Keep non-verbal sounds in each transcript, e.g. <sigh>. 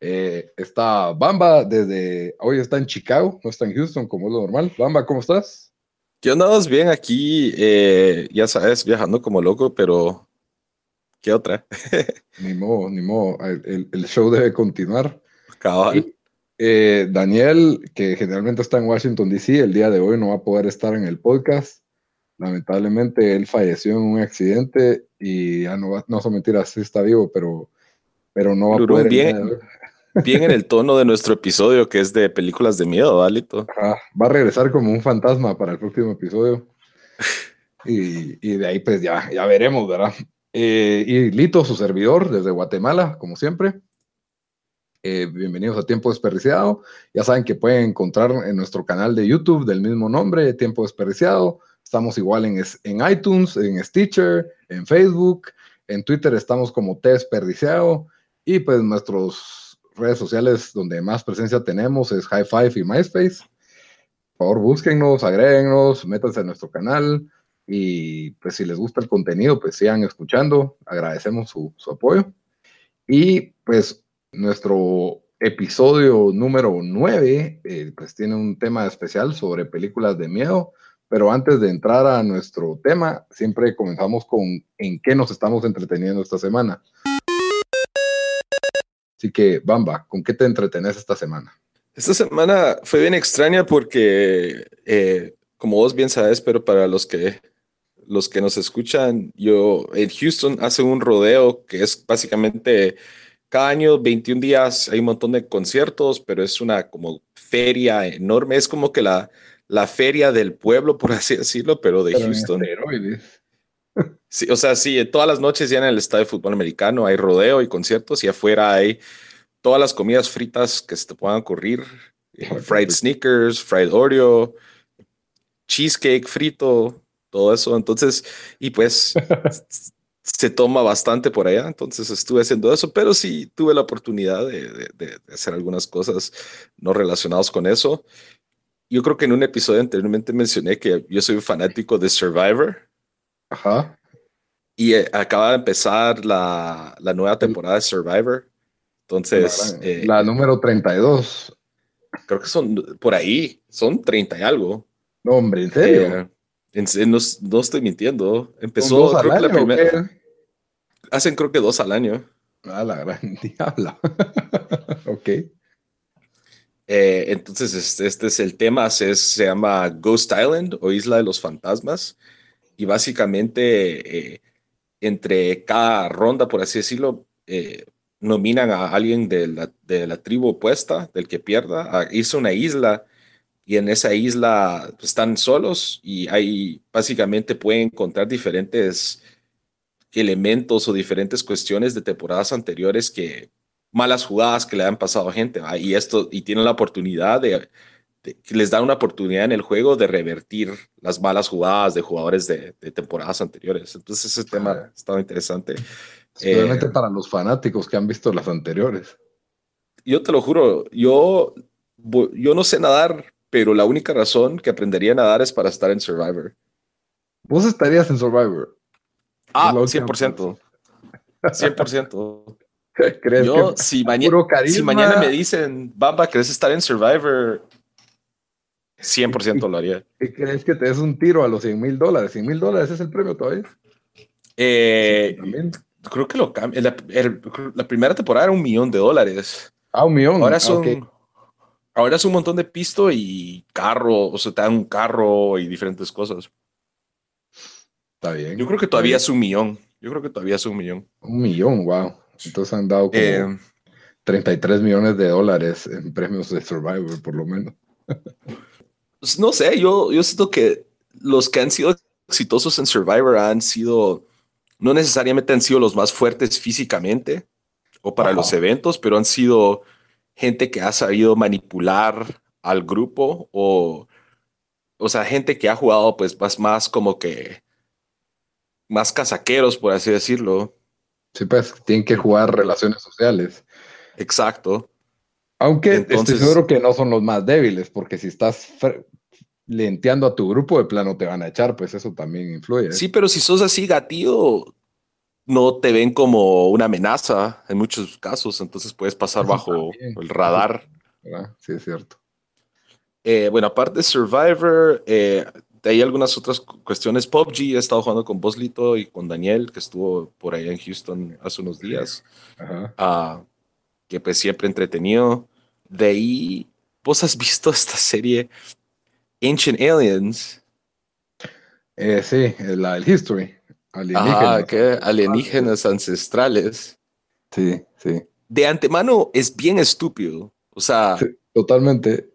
Eh, está Bamba desde, hoy está en Chicago, no está en Houston como es lo normal. Bamba, ¿cómo estás? ¿Qué onda? Bien aquí, eh, ya sabes, viajando como loco, pero ¿qué otra? <laughs> ni modo, ni modo, el, el show debe continuar. Cabal. Y, eh, Daniel, que generalmente está en Washington, D.C., el día de hoy no va a poder estar en el podcast. Lamentablemente él falleció en un accidente y ya no va, no son mentiras, sí está vivo, pero, pero no va a poder. Bien, bien en el tono de nuestro episodio que es de películas de miedo, ¿valito? va a regresar como un fantasma para el próximo episodio. Y, de ahí pues ya, ya veremos, ¿verdad? Eh, y Lito, su servidor, desde Guatemala, como siempre. Eh, bienvenidos a Tiempo Desperdiciado. Ya saben que pueden encontrar en nuestro canal de YouTube del mismo nombre, Tiempo Desperdiciado. Estamos igual en, en iTunes, en Stitcher, en Facebook, en Twitter estamos como T Desperdiciado y pues nuestras redes sociales donde más presencia tenemos es High Five y MySpace. Por favor, búsquennos, agréguenos, métanse a nuestro canal y pues si les gusta el contenido, pues sigan escuchando. Agradecemos su, su apoyo. Y pues nuestro episodio número 9, eh, pues tiene un tema especial sobre películas de miedo, pero antes de entrar a nuestro tema, siempre comenzamos con en qué nos estamos entreteniendo esta semana. Así que, Bamba, ¿con qué te entretenés esta semana? Esta semana fue bien extraña porque, eh, como vos bien sabes, pero para los que, los que nos escuchan, yo en Houston hace un rodeo que es básicamente cada año, 21 días, hay un montón de conciertos, pero es una como feria enorme. Es como que la, la feria del pueblo, por así decirlo, pero de Houston. Sí, o sea, sí, todas las noches ya en el estadio de fútbol americano hay rodeo y conciertos y afuera hay todas las comidas fritas que se te puedan ocurrir. fried sneakers, fried Oreo, cheesecake frito, todo eso. Entonces, y pues <laughs> se toma bastante por allá, entonces estuve haciendo eso, pero sí tuve la oportunidad de, hacer algunas cosas no relacionadas con eso. Yo creo que en un episodio anteriormente mencioné que yo soy un fanático de Survivor. Ajá. Y eh, acaba de empezar la, la, nueva temporada de Survivor. Entonces... La, eh, la número 32. Creo que son por ahí, son 30 y algo. No, hombre, ¿en serio? Eh, no, no, estoy mintiendo. Empezó creo que la primera hacen creo que dos al año. Ah, la gran <laughs> diabla. <laughs> ok. Eh, entonces, este, este, es el tema, se, se, llama Ghost Island o Isla de los Fantasmas. Y básicamente, eh, entre cada ronda, por así decirlo, eh, nominan a alguien de la, de la, tribu opuesta, del que pierda, a una isla. Y en esa isla están solos y ahí básicamente pueden encontrar diferentes elementos o diferentes cuestiones de temporadas anteriores que malas jugadas que le han pasado a gente y esto y tienen la oportunidad de, que les dan una oportunidad en el juego de revertir las malas jugadas de jugadores de, temporadas anteriores. Entonces ese tema estaba interesante. Especialmente eh, para los fanáticos que han visto las anteriores. Yo te lo juro yo yo no sé nadar pero la única razón que aprendería a nadar es para estar en Survivor. Vos estarías en Survivor. Ah, 100%. 100%. <laughs> ¿Crees Yo, que si, si mañana me dicen, Bamba, ¿crees estar en Survivor? 100% lo haría. ¿Y crees que te des un tiro a los 100 mil dólares? ¿100 mil dólares es el premio todavía? Eh, creo que lo cambia. La, la, primera temporada era un millón de dólares. Ah, un millón. Ahora son, ahora es un montón de pisto y carro, o sea, te dan un carro y diferentes cosas. Está bien. Yo creo que todavía es un millón. Yo creo que todavía es un millón. Un millón, wow. Entonces han dado como 33 eh, millones de dólares en premios de Survivor, por lo menos. <laughs> Pues no sé, yo, yo siento que los que han sido exitosos en Survivor han sido, no necesariamente han sido los más fuertes físicamente o para los eventos, pero han sido gente que ha sabido manipular al grupo o, o sea, gente que ha jugado pues más, más como que más casaqueros, por así decirlo. Sí, pues tienen que jugar relaciones sociales. Exacto. Aunque estoy seguro que no son los más débiles, porque si estás lenteando a tu grupo de plano te van a echar, pues eso también influye. Sí, pero si sos así gatillo, no te ven como una amenaza en muchos casos, entonces puedes pasar bajo el radar. Sí, es cierto. Eh, bueno, aparte de Survivor, eh, hay algunas otras cuestiones. PUBG he estado jugando con Boslito y con Daniel, que estuvo por allá en Houston hace unos días. Ah, que pues siempre entretenido. De ahí, ¿vos has visto esta serie Ancient Aliens? Eh, sí, la del History. Alienígenas. Ah, ¿qué? Alienígenas ancestrales. Sí, sí. De antemano es bien estúpido. O sea. totalmente.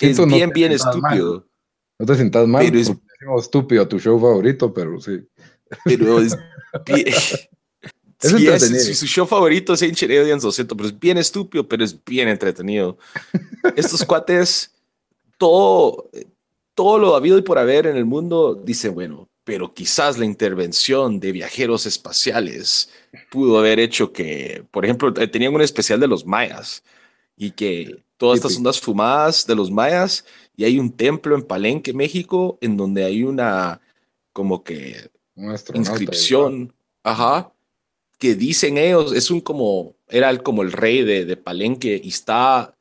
es bien, bien estúpido. No te sientas mal, pero es estúpido tu show favorito, pero sí. Pero es, <laughs> si, su show favorito es Ancient Aliens, lo siento, pero es bien estúpido, pero es bien entretenido. <laughs> Estos cuates, todo, todo lo habido y por haber en el mundo, dicen, bueno, pero quizás la intervención de viajeros espaciales pudo haber hecho que, por ejemplo, eh, tenían un especial de los mayas y que todas estas ondas fumadas de los mayas y hay un templo en Palenque, México, en donde hay una como que inscripción, ajá, que dicen ellos, es un como, era el, como el rey de, de Palenque y está,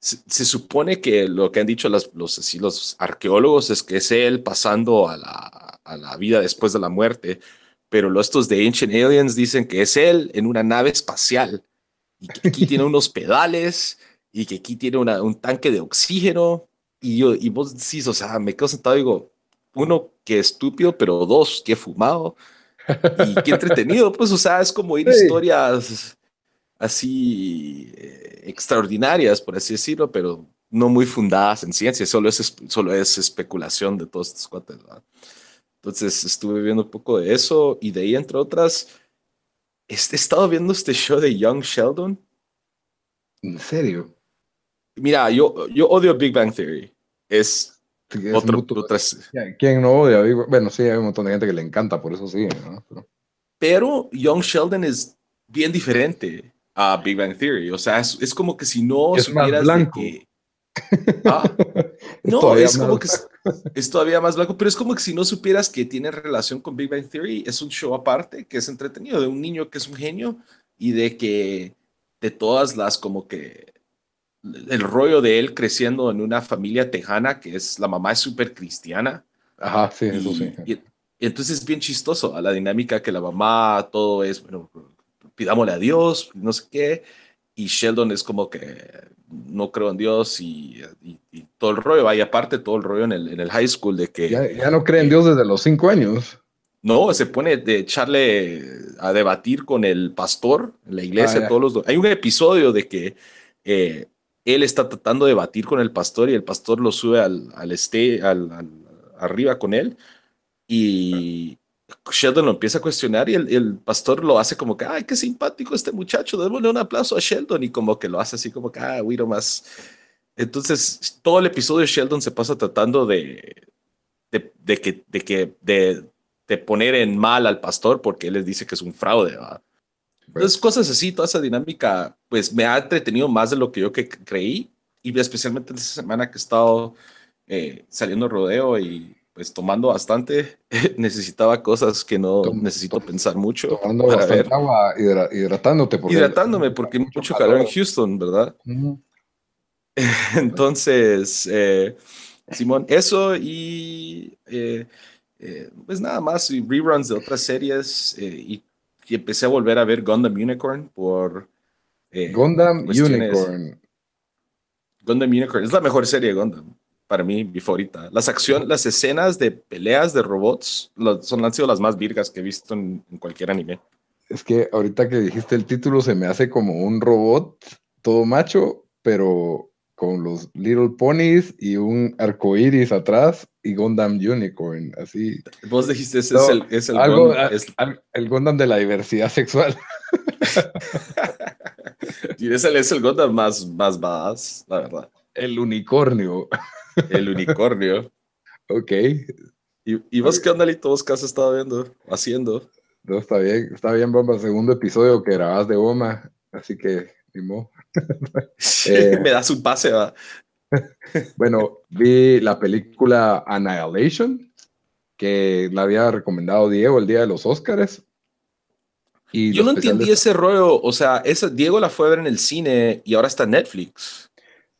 se, supone que lo que han dicho los, los, los arqueólogos es que es él pasando a la, a la vida después de la muerte, pero los estos de Ancient Aliens dicen que es él en una nave espacial y que aquí tiene <laughs> unos pedales y que aquí tiene una, un tanque de oxígeno y yo, y vos decís, o sea, me quedo sentado y digo, uno, que estúpido, pero dos, que fumado. <laughs> Y qué entretenido, pues, o sea, es como ir historias así eh, extraordinarias, por así decirlo, pero no muy fundadas en ciencia, solo es, solo es especulación de todos estos cuates. Entonces estuve viendo un poco de eso y de ahí, entre otras, he estado viendo este show de Young Sheldon. ¿En serio? Mira, yo, yo odio Big Bang Theory. Es, otro, ¿Quién no odia? Bueno, sí, hay un montón de gente que le encanta, por eso sí. Pero... Young Sheldon es bien diferente a Big Bang Theory. O sea, es, como que si no es supieras blanco. que. Ah, <laughs> no, es como que es, todavía más blanco, pero es como que si no supieras que tiene relación con Big Bang Theory, es un show aparte que es entretenido, de un niño que es un genio y de que de todas las como que el rollo de él creciendo en una familia tejana que es la mamá es súper cristiana. Ajá, sí, eso sí. Y, entonces es bien chistoso a la dinámica que la mamá todo es, bueno, pidámosle a Dios, no sé qué, y Sheldon es como que no creo en Dios y, todo el rollo, vaya aparte todo el rollo en el, en el high school de que... Ya, no cree en Dios desde los cinco años. No, se pone de echarle a debatir con el pastor en la iglesia, ah, todos los... Hay un episodio de que... Eh, él está tratando de batir con el pastor y el pastor lo sube al, al, este, al, arriba con él y Sheldon lo empieza a cuestionar y el, pastor lo hace como que, ay, qué simpático este muchacho, démosle un aplauso a Sheldon y como que lo hace así como que, ah, güiro más. Entonces, todo el episodio de Sheldon se pasa tratando de, de, de que, de, que de, de, poner en mal al pastor porque él les dice que es un fraude. ¿verdad? Entonces, cosas así, toda esa dinámica, pues me ha entretenido más de lo que yo que creí, y especialmente en esta semana que he estado eh, saliendo rodeo y pues tomando bastante, <laughs> necesitaba cosas que no necesito pensar mucho. Tomando bastante agua, hidratándote. Hidratándome, porque hay mucho calor en Houston, ¿verdad? <laughs> Entonces, eh, Simón, eso y eh, pues nada más, y reruns de otras series y y empecé a volver a ver Gundam Unicorn por... Eh, Gundam Unicorn. Gundam Unicorn es la mejor serie de Gundam. Para mí, mi favorita. Las acciones, las escenas de peleas de robots son, han sido las más virgas que he visto en, cualquier anime. Es que ahorita que dijiste el título se me hace como un robot todo macho, pero con los Little Ponies y un arco iris atrás y Gundam Unicorn, así. Vos dijiste, ese es el, es el, algo, Gundam, el Gundam de la diversidad sexual. <laughs> y ese es el Gundam más, más badass, la verdad. El unicornio. El unicornio. <laughs> ok. ¿Y, y vos qué onda, Lito? ¿Vos qué has estado viendo, haciendo? No, está bien, está bien, Bomba. Segundo episodio que grabas de Bomba, así que, ni <laughs> eh, Me das un pase, va. <laughs> bueno, vi la película Annihilation, que la había recomendado Diego el día de los Oscars. Y Yo no entendí ese rollo, o sea, esa, Diego la fue a ver en el cine y ahora está en Netflix.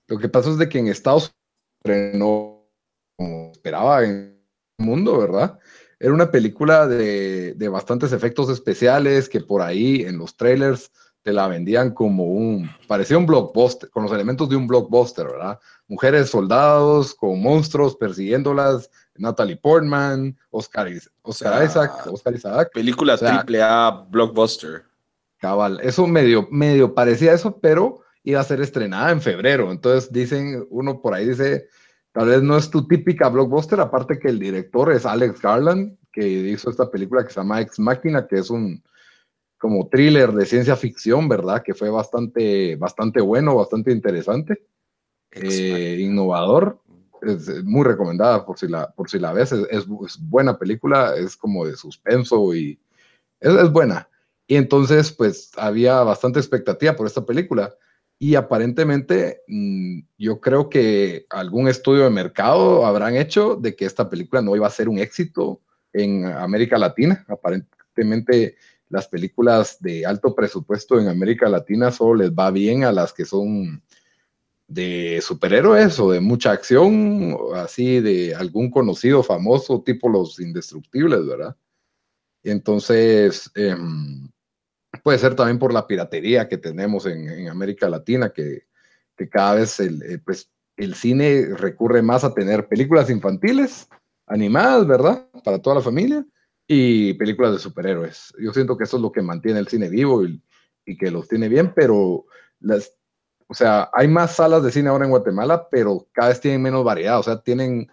Lo que pasa es de que en Estados Unidos no como esperaba en el mundo, ¿verdad? Era una película de, de bastantes efectos especiales que por ahí en los trailers te la vendían como un, parecía un blockbuster, con los elementos de un blockbuster, ¿verdad? Mujeres soldados con monstruos persiguiéndolas, Natalie Portman, Oscar, Oscar Isaac, Oscar Isaac. Película triple A blockbuster. Cabal, eso medio, medio parecía eso, pero iba a ser estrenada en febrero. Entonces dicen, uno por ahí dice, tal vez no es tu típica blockbuster, aparte que el director es Alex Garland, que hizo esta película que se llama Ex Máquina, que es un, como thriller de ciencia ficción, ¿verdad? Que fue bastante, bastante bueno, bastante interesante, eh, innovador. Es muy recomendada por si la, por si la ves. Es, buena película, es como de suspenso y es, buena. Y entonces, pues había bastante expectativa por esta película. Y aparentemente, mm, yo creo que algún estudio de mercado habrán hecho de que esta película no iba a ser un éxito en América Latina. Aparentemente, las películas de alto presupuesto en América Latina solo les va bien a las que son de superhéroes o de mucha acción, así de algún conocido famoso, tipo los indestructibles, ¿verdad? Entonces, em, puede ser también por la piratería que tenemos en, América Latina, que, cada vez el, eh, pues, el cine recurre más a tener películas infantiles, animadas, ¿verdad? Para toda la familia, y películas de superhéroes. Yo siento que eso es lo que mantiene el cine vivo y, que los tiene bien, pero las, o sea, hay más salas de cine ahora en Guatemala, pero cada vez tienen menos variedad, o sea, tienen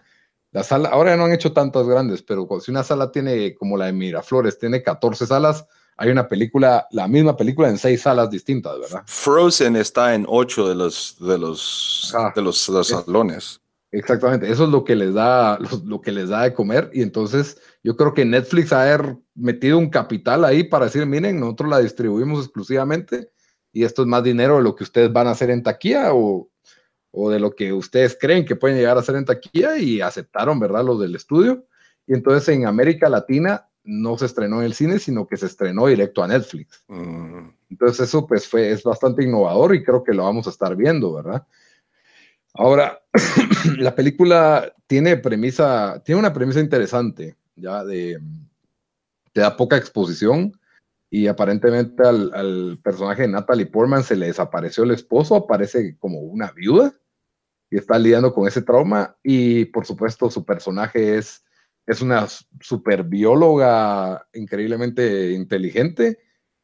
la sala, ahora ya no han hecho tantas grandes, pero si una sala tiene, como la de Miraflores, tiene 14 salas, hay una película, la misma película en seis salas distintas, ¿verdad? Frozen está en ocho de los, de los, ah, de los, salones. Exactamente, eso es lo que les da, lo, que les da de comer. Y entonces yo creo que Netflix ha haber metido un capital ahí para decir, miren, nosotros la distribuimos exclusivamente y esto es más dinero de lo que ustedes van a hacer en taquilla o, o de lo que ustedes creen que pueden llegar a hacer en taquilla y aceptaron, ¿verdad? Los del estudio. Y entonces en América Latina no se estrenó en el cine, sino que se estrenó directo a Netflix. Mm. Entonces eso pues fue, es bastante innovador y creo que lo vamos a estar viendo, ¿verdad? Ahora, <clears throat> la película tiene premisa, tiene una premisa interesante, ya de, te da poca exposición y aparentemente al, personaje de Natalie Portman se le desapareció el esposo, aparece como una viuda y está lidiando con ese trauma y por supuesto su personaje es, es una super bióloga increíblemente inteligente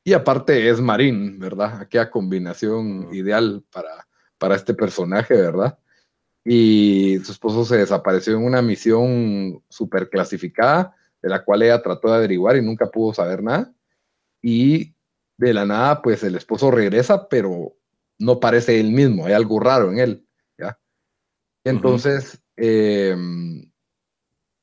y aparte es marín, ¿verdad? Aquella combinación ideal para, para este personaje, ¿verdad? Y su esposo se desapareció en una misión súper clasificada, de la cual ella trató de averiguar y nunca pudo saber nada. Y de la nada, pues el esposo regresa, pero no parece él mismo, hay algo raro en él. ¿ya? Entonces, em,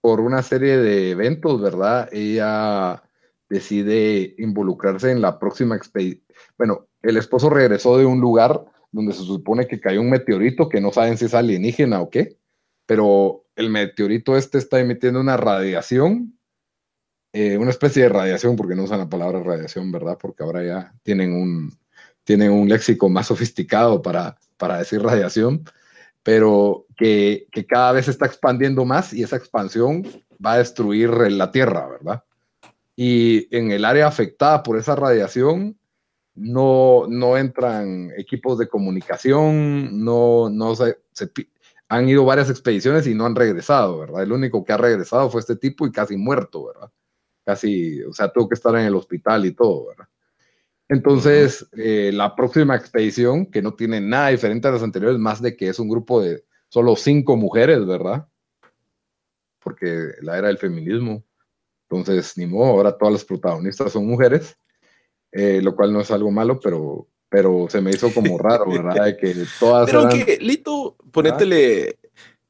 por una serie de eventos, ¿verdad? Ella decide involucrarse en la próxima expedición. Bueno, el esposo regresó de un lugar donde se supone que cayó un meteorito que no saben si es alienígena o qué, pero el meteorito este está emitiendo una radiación, eh, una especie de radiación, porque no usan la palabra radiación, ¿verdad? Porque ahora ya tienen un, tienen un léxico más sofisticado para, para decir radiación, pero que, que cada vez está expandiendo más y esa expansión va a destruir la Tierra, ¿verdad? y en el área afectada por esa radiación no, no entran equipos de comunicación, no, no se, han ido varias expediciones y no han regresado, ¿verdad? El único que ha regresado fue este tipo y casi muerto, ¿verdad? Casi, o sea, tuvo que estar en el hospital y todo, ¿verdad? Entonces, eh, la próxima expedición, que no tiene nada diferente a las anteriores, más de que es un grupo de solo cinco mujeres, ¿verdad? Porque la era del feminismo. Entonces, ni modo, ahora todas las protagonistas son mujeres, eh, lo cual no es algo malo, pero, pero se me hizo como <laughs> raro, ¿verdad? De que todas. Pero que, Lito, ponétele,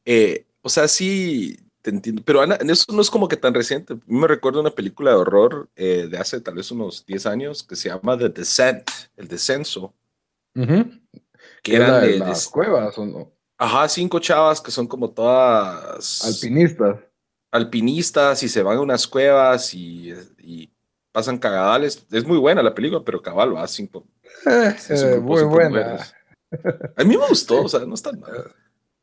eh, o sea, sí, te entiendo, pero Ana, eso no es como que tan reciente. Me recuerdo una película de horror eh, de hace tal vez unos 10 años que se llama The Descent, el descenso. Que eran de, las cuevas, ¿o no? Ajá, cinco chavas que son como todas. Alpinistas alpinistas y se van a unas cuevas y, pasan cagadales. Es muy buena la película, pero cabal va cinco. Eh, muy buena. A mí me gustó, o sea, no está mal.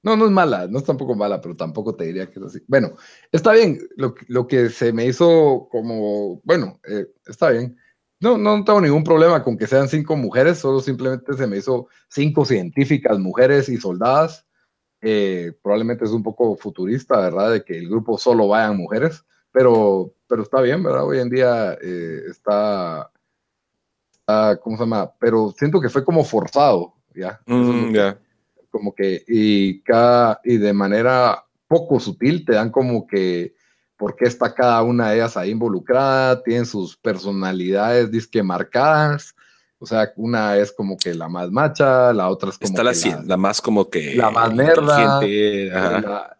No, no es mala, no es tampoco mala, pero tampoco te diría que es así. Bueno, está bien. Lo, que se me hizo como, bueno, eh, está bien. No, no tengo ningún problema con que sean cinco mujeres, solo simplemente se me hizo cinco científicas, mujeres y soldadas eh, probablemente es un poco futurista, ¿verdad? De que el grupo solo vayan mujeres, pero, pero está bien, ¿verdad? Hoy en día eh, está, ¿cómo se llama? Pero siento que fue como forzado, ¿ya? Mm, como que, y, cada, y de manera poco sutil te dan como que por qué está cada una de ellas ahí involucrada, tienen sus personalidades disque marcadas, o sea, una es como que la más macha, la otra es como Está la, la, más como que... La más nerda,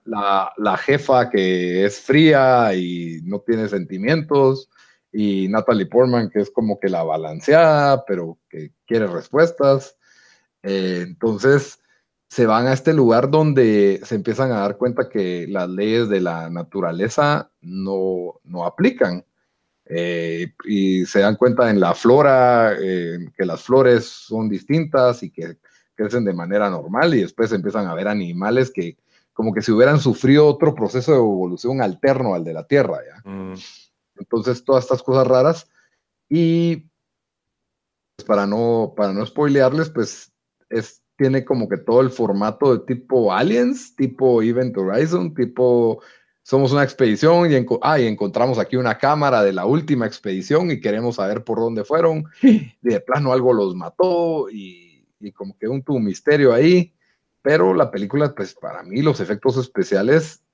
la, la, jefa que es fría y no tiene sentimientos, y Natalie Portman que es como que la balanceada, pero que quiere respuestas. Eh, entonces, se van a este lugar donde se empiezan a dar cuenta que las leyes de la naturaleza no, no aplican eh, y se dan cuenta en la flora eh, que las flores son distintas y que crecen de manera normal y después empiezan a ver animales que como que si hubieran sufrido otro proceso de evolución alterno al de la Tierra, ¿ya? Mm. Entonces, todas estas cosas raras y pues, para no, para no spoilearles, pues es, tiene como que todo el formato de tipo Aliens, tipo Event Horizon, tipo somos una expedición y, ah, encontramos aquí una cámara de la última expedición y queremos saber por dónde fueron. <laughs> de plano algo los mató y, como que un tu misterio ahí. Pero la película, pues para mí los efectos especiales,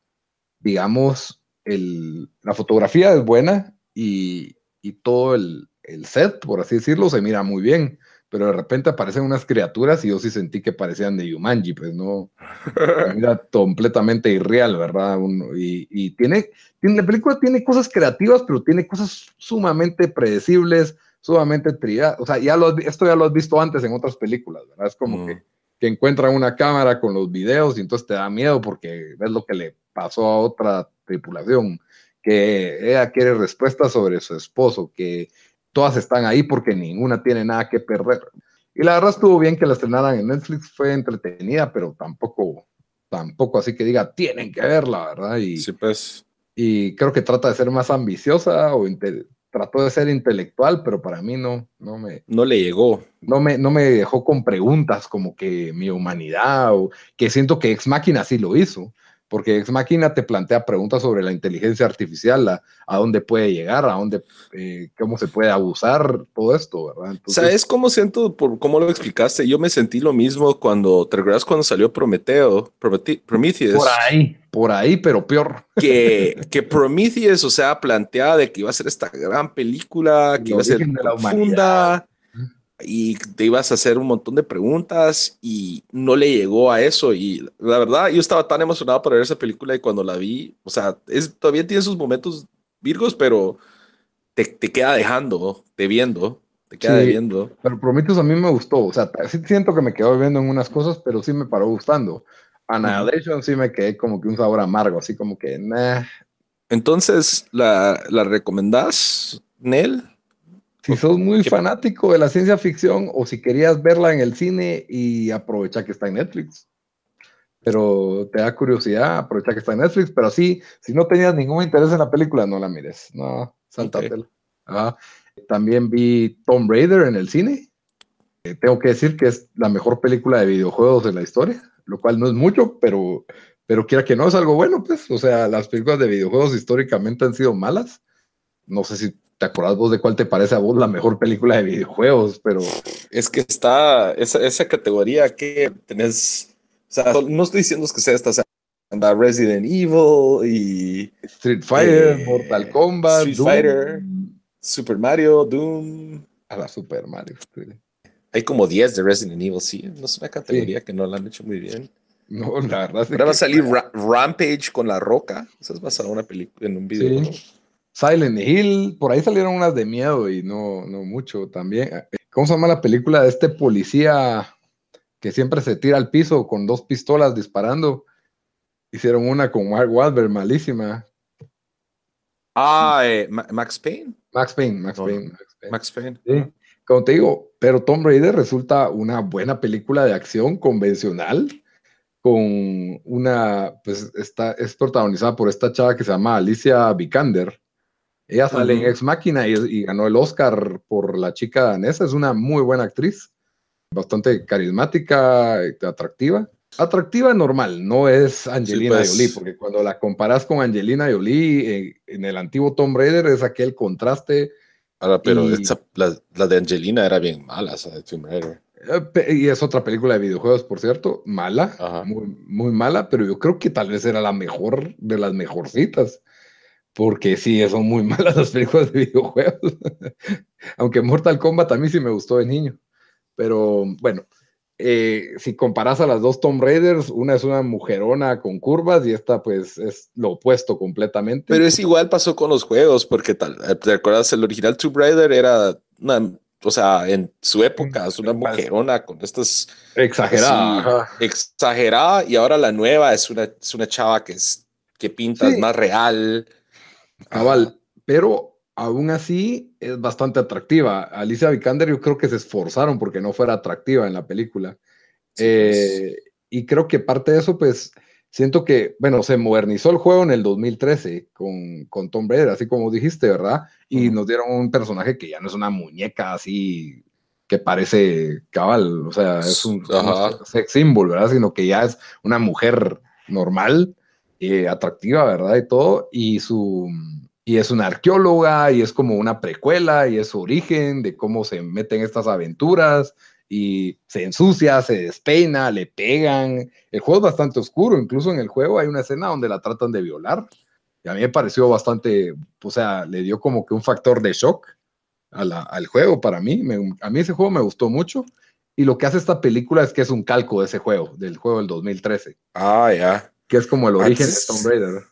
digamos, el, la fotografía es buena y, y todo el, el, set, por así decirlo, se mira muy bien pero de repente aparecen unas criaturas y yo sí sentí que parecían de Yumanji, pues no, <laughs> era completamente irreal, ¿verdad? y, tiene, tiene, la película tiene cosas creativas, pero tiene cosas sumamente predecibles, sumamente triadas, o sea, ya lo, esto ya lo has visto antes en otras películas, ¿verdad? Es como que, que encuentran una cámara con los videos y entonces te da miedo porque ves lo que le pasó a otra tripulación, que ella quiere respuestas sobre su esposo, que todas están ahí porque ninguna tiene nada que perder. Y la verdad estuvo bien que la estrenaran en Netflix, fue entretenida, pero tampoco, tampoco así que diga, tienen que verla, ¿verdad? Y, sí, pues. Y creo que trata de ser más ambiciosa o trató de ser intelectual, pero para mí no, no me... No le llegó. No me, no me dejó con preguntas como que mi humanidad o que siento que Ex Máquina sí lo hizo porque Ex Máquina te plantea preguntas sobre la inteligencia artificial, a dónde puede llegar, a dónde, eh, cómo se puede abusar, todo esto, ¿verdad? ¿Sabes cómo siento, por cómo lo explicaste? Yo me sentí lo mismo cuando, ¿te recuerdas cuando salió Prometeo, Prometheus? Por ahí, por ahí, pero peor. Que, que Prometheus, o sea, planteaba de que iba a ser esta gran película, que iba a ser profunda, y te ibas a hacer un montón de preguntas y no le llegó a eso. Y la verdad, yo estaba tan emocionado por ver esa película y cuando la vi, o sea, es, todavía tiene sus momentos virgos, pero te, te queda dejando, te viendo, te queda viendo. Pero Prometheus a mí me gustó, o sea, sí siento que me quedó viendo en unas cosas, pero sí me paró gustando. Annihilation sí me quedé como que un sabor amargo, así como que, nah. Entonces, ¿la, la recomendás, Nel? Si sos muy fanático de la ciencia ficción o si querías verla en el cine y aprovecha que está en Netflix. Pero te da curiosidad, aprovecha que está en Netflix, pero sí, si no tenías ningún interés en la película, no la mires. No, saltatela. También vi Tomb Raider en el cine. Eh, tengo que decir que es la mejor película de videojuegos de la historia, lo cual no es mucho, pero, pero quiera que no, es algo bueno, pues. O sea, las películas de videojuegos históricamente han sido malas. No sé si te acuerdas vos de cuál te parece a vos la mejor película de videojuegos, pero... Es que está esa, esa categoría que tenés... O sea, no estoy diciendo que sea esta Resident Evil y Street Fighter, eh, Mortal Kombat, Street Fighter, Super Mario, Doom. A la Super Mario. Hay como 10 de Resident Evil, sí. No es una categoría que no la han hecho muy bien. No, la verdad. Ahora va a salir Rampage con la roca. Esa es basada en una película, en un video. Silent Hill, por ahí salieron unas de miedo y no, no mucho también. ¿Cómo se llama la película de este policía que siempre se tira al piso con dos pistolas disparando? Hicieron una con Mark Wahlberg, malísima. Ah, eh, Max Payne. Max Payne, Max Payne. Max Payne. Sí. Como te digo, pero Tom Raider resulta una buena película de acción convencional con una, pues está, es protagonizada por esta chava que se llama Alicia Vikander. Ella sale en Ex Máquina y, y, ganó el Oscar por la chica danesa. Es una muy buena actriz, bastante carismática, atractiva. Atractiva normal, no es Angelina pues. Jolie, porque cuando la comparas con Angelina Jolie eh, en el antiguo Tomb Raider es aquel contraste. Ahora, pero la, de Angelina era bien mala, esa de Tomb Raider. Eh, y es otra película de videojuegos, por cierto, mala, muy, muy, mala, pero yo creo que tal vez era la mejor de las mejorcitas, porque sí, son muy <laughs> malas las películas de videojuegos. <laughs> Aunque Mortal Kombat a mí sí me gustó de niño, pero bueno. Eh, si comparas a las dos Tomb Raiders, una es una mujerona con curvas y esta pues es lo opuesto completamente. Pero es igual pasó con los juegos, porque tal, ¿te acuerdas? El original Tomb Raider era una, o sea, en su época, es una mujerona con estas... Exagerada. exagerada y ahora la nueva es una, es una chava que, es, que pinta más real. Cabal, pero aún así es bastante atractiva. Alicia Vikander yo creo que se esforzaron porque no fuera atractiva en la película. Eh, pues. Y creo que parte de eso, pues, siento que, bueno, se modernizó el juego en el 2013 con, con Tom Brady, así como dijiste, ¿verdad? Y nos dieron un personaje que ya no es una muñeca así que parece cabal, o sea, es un, sex symbol, ¿verdad? Sino que ya es una mujer normal, eh, atractiva, ¿verdad? Y todo, y su y es una arqueóloga y es como una precuela y es su origen de cómo se meten estas aventuras y se ensucia, se despeina, le pegan. El juego es bastante oscuro, incluso en el juego hay una escena donde la tratan de violar. Y a mí me pareció bastante, o sea, le dio como que un factor de shock al juego para mí. a mí ese juego me gustó mucho. Y lo que hace esta película es que es un calco de ese juego, del juego del 2013. Ah, ya. Que es como el origen de Tomb Raider.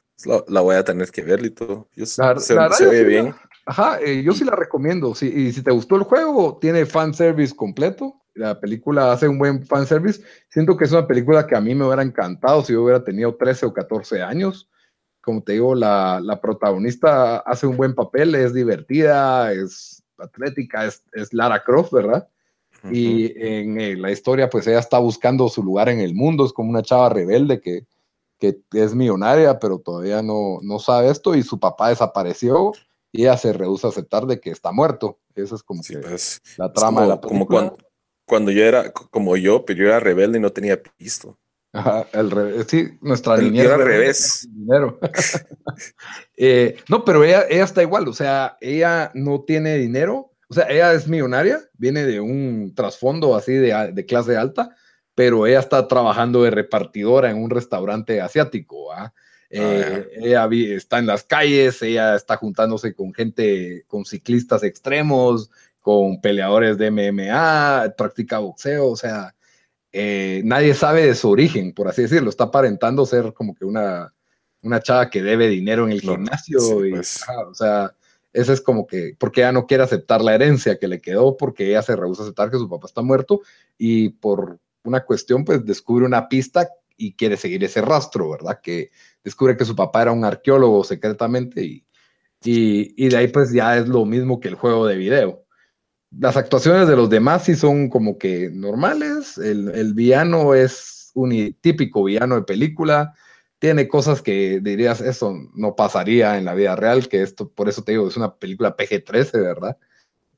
La, voy a tener que ver, Lito. se, ve bien. ajá, eh, yo sí la recomiendo. Sí, y si te gustó el juego, tiene fanservice completo. La película hace un buen fanservice. Siento que es una película que a mí me hubiera encantado si yo hubiera tenido 13 o 14 años. Como te digo, la, la protagonista hace un buen papel, es divertida, es atlética, es, es Lara Croft, ¿verdad? Y en eh, la historia, pues ella está buscando su lugar en el mundo, es como una chava rebelde que, que es millonaria, pero todavía no, no sabe esto y su papá desapareció y ella se rehúsa a aceptar de que está muerto. Esa es como pues, la trama de la película. Como cuando, yo era, como yo, pero yo era rebelde y no tenía pisto. Ajá, el revés, sí, nuestra niña era al revés. Dinero. <laughs> Eh, no, pero ella, ella está igual, o sea, ella no tiene dinero, o sea, ella es millonaria, viene de un trasfondo así de, de clase alta, pero ella está trabajando de repartidora en un restaurante asiático. ¿ah? Eh, ella está en las calles, ella está juntándose con gente, con ciclistas extremos, con peleadores de MMA, practica boxeo, o sea, eh, nadie sabe de su origen, por así decirlo, está aparentando ser como que una, una chava que debe dinero en el gimnasio, y, pues. o sea, ese es como que, porque ella no quiere aceptar la herencia que le quedó, porque ella se rehúsa a aceptar que su papá está muerto, y por una cuestión, pues descubre una pista y quiere seguir ese rastro, ¿verdad? Que descubre que su papá era un arqueólogo secretamente y, y, de ahí pues ya es lo mismo que el juego de video. Las actuaciones de los demás sí son como que normales, el, el villano es un típico villano de película, tiene cosas que dirías, eso no pasaría en la vida real, que esto, por eso te digo, es una película PG-13, ¿verdad?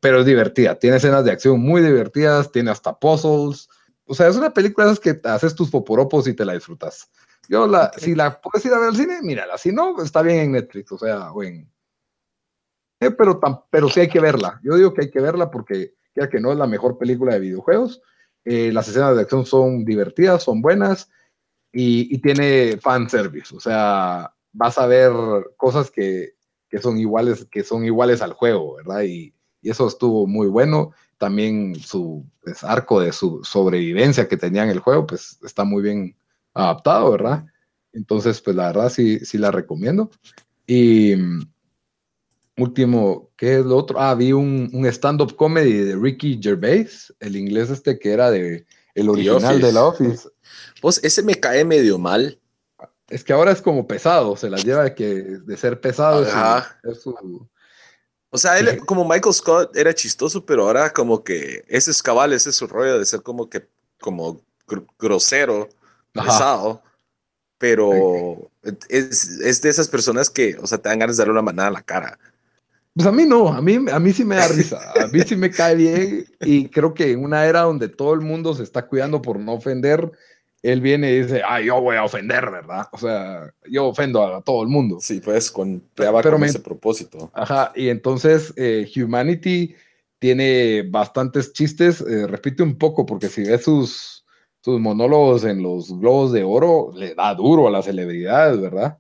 Pero es divertida, tiene escenas de acción muy divertidas, tiene hasta puzzles, o sea, es una película que haces tus poporopos y te la disfrutas. Yo, la, si la puedes ir a ver al cine, mírala, si no, está bien en Netflix, o sea, o en... Eh, pero, pero sí hay que verla, yo digo que hay que verla porque ya que no es la mejor película de videojuegos, eh, las escenas de acción son divertidas, son buenas, y, tiene fan service, o sea, vas a ver cosas que, que, son iguales, que son iguales al juego, ¿verdad? Y, y eso estuvo muy bueno. También su pues, arco de su sobrevivencia que tenía en el juego, pues está muy bien adaptado, ¿verdad? Entonces, pues la verdad sí, sí la recomiendo. Y mm, último, ¿qué es lo otro? Ah, vi un, un stand-up comedy de Ricky Gervais, el inglés este que era de el original de la Office. Pues ese me cae medio mal. Es que ahora es como pesado, se la lleva de, que, de ser pesado. O sea, él como Michael Scott era chistoso, pero ahora como que ese es cabal, ese es su rollo de ser como que como grosero, pesado. Pero es, es, de esas personas que, o sea, te dan ganas de darle una manada a la cara. Pues a mí no, a mí, a mí sí me da <laughs> risa, a mí sí me cae bien y creo que en una era donde todo el mundo se está cuidando por no ofender, él viene y dice, ah, yo voy a ofender, ¿verdad? O sea, yo ofendo a, todo el mundo. Sí, pues con, pero con ese propósito. Ajá, y entonces eh, Humanity tiene bastantes chistes, eh, repite un poco, porque si ves sus, sus monólogos en los globos de oro, le da duro a las celebridades, ¿verdad?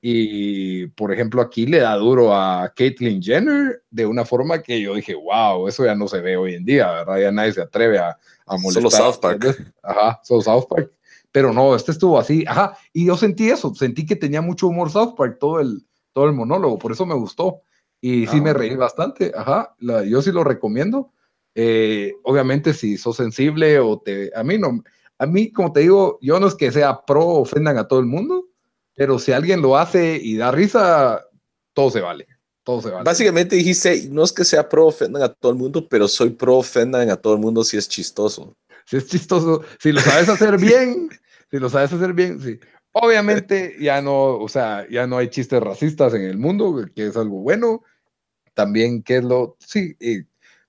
Y, por ejemplo, aquí le da duro a Caitlyn Jenner de una forma que yo dije, wow, eso ya no se ve hoy en día, ¿verdad? Ya nadie se atreve a, a molestar. Solo South Park. Ajá, solo South Park. Pero no, este estuvo así, ajá, y yo sentí eso, sentí que tenía mucho humor South Park todo el, todo el monólogo, por eso me gustó. Y sí me ah, reí bastante, ajá, yo sí lo recomiendo. Eh, obviamente, si sos sensible o te. A mí no. A mí, como te digo, yo no es que sea pro ofendan a todo el mundo, pero si alguien lo hace y da risa, todo se vale. Todo se vale. Básicamente dijiste, no es que sea pro ofendan a todo el mundo, pero soy pro ofendan a todo el mundo si es chistoso. Si es chistoso, si lo sabes hacer <laughs> bien, si lo sabes hacer bien, sí. Obviamente ya no, o sea, ya no hay chistes racistas en el mundo, que es algo bueno. También, que es lo, sí,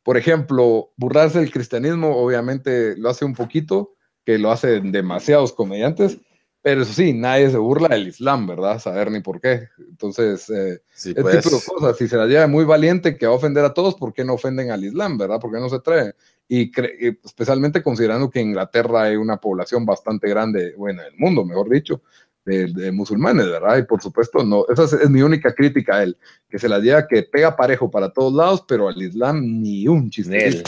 por ejemplo, burlarse del cristianismo, obviamente lo hace un poquito, que lo hacen demasiados comediantes, pero eso sí, nadie se burla del Islam, ¿verdad? Saber ni por qué. Entonces, eh, sí, tipo de pues. cosas, si se la lleva muy valiente que va a ofender a todos, ¿por qué no ofenden al Islam, verdad? ¿Por qué no se trae? Y, especialmente considerando que Inglaterra hay una población bastante grande, bueno, el mundo, mejor dicho, de, musulmanes, ¿verdad? Y por supuesto, no, esa es, mi única crítica a él, que se la lleva que pega parejo para todos lados, pero al Islam ni un chiste.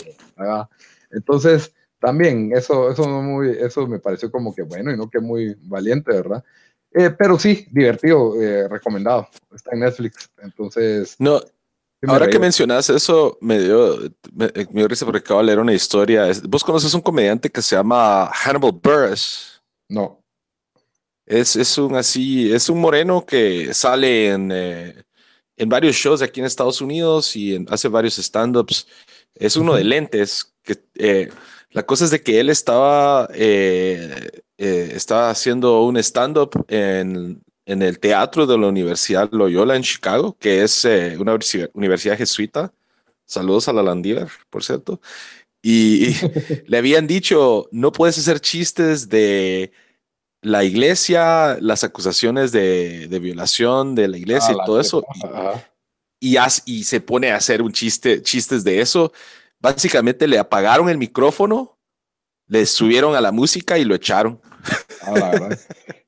Entonces, también, eso, eso, muy, eso me pareció como que bueno y no que muy valiente, ¿verdad? Eh, pero sí, divertido, eh, recomendado. Está en Netflix. Entonces. No, ahora que mencionas eso, me dio, me, dio risa porque acabo de leer una historia. ¿Vos conoces un comediante que se llama Hannibal Buress? No. Es, es un así, es un moreno que sale en, eh, en varios shows aquí en Estados Unidos y hace varios stand-ups. Es uno de lentes que la cosa es de que él estaba, eh, eh, estaba haciendo un stand-up en, en, el teatro de la Universidad Loyola en Chicago, que es eh, una universidad jesuita. Saludos a la Landívar, por cierto. Y, le habían dicho, no puedes hacer chistes de la iglesia, las acusaciones de, de violación de la iglesia y ah, todo eso. Y, y, se pone a hacer un chiste, chistes de eso Básicamente le apagaron el micrófono, le subieron a la música y lo echaron. Ah,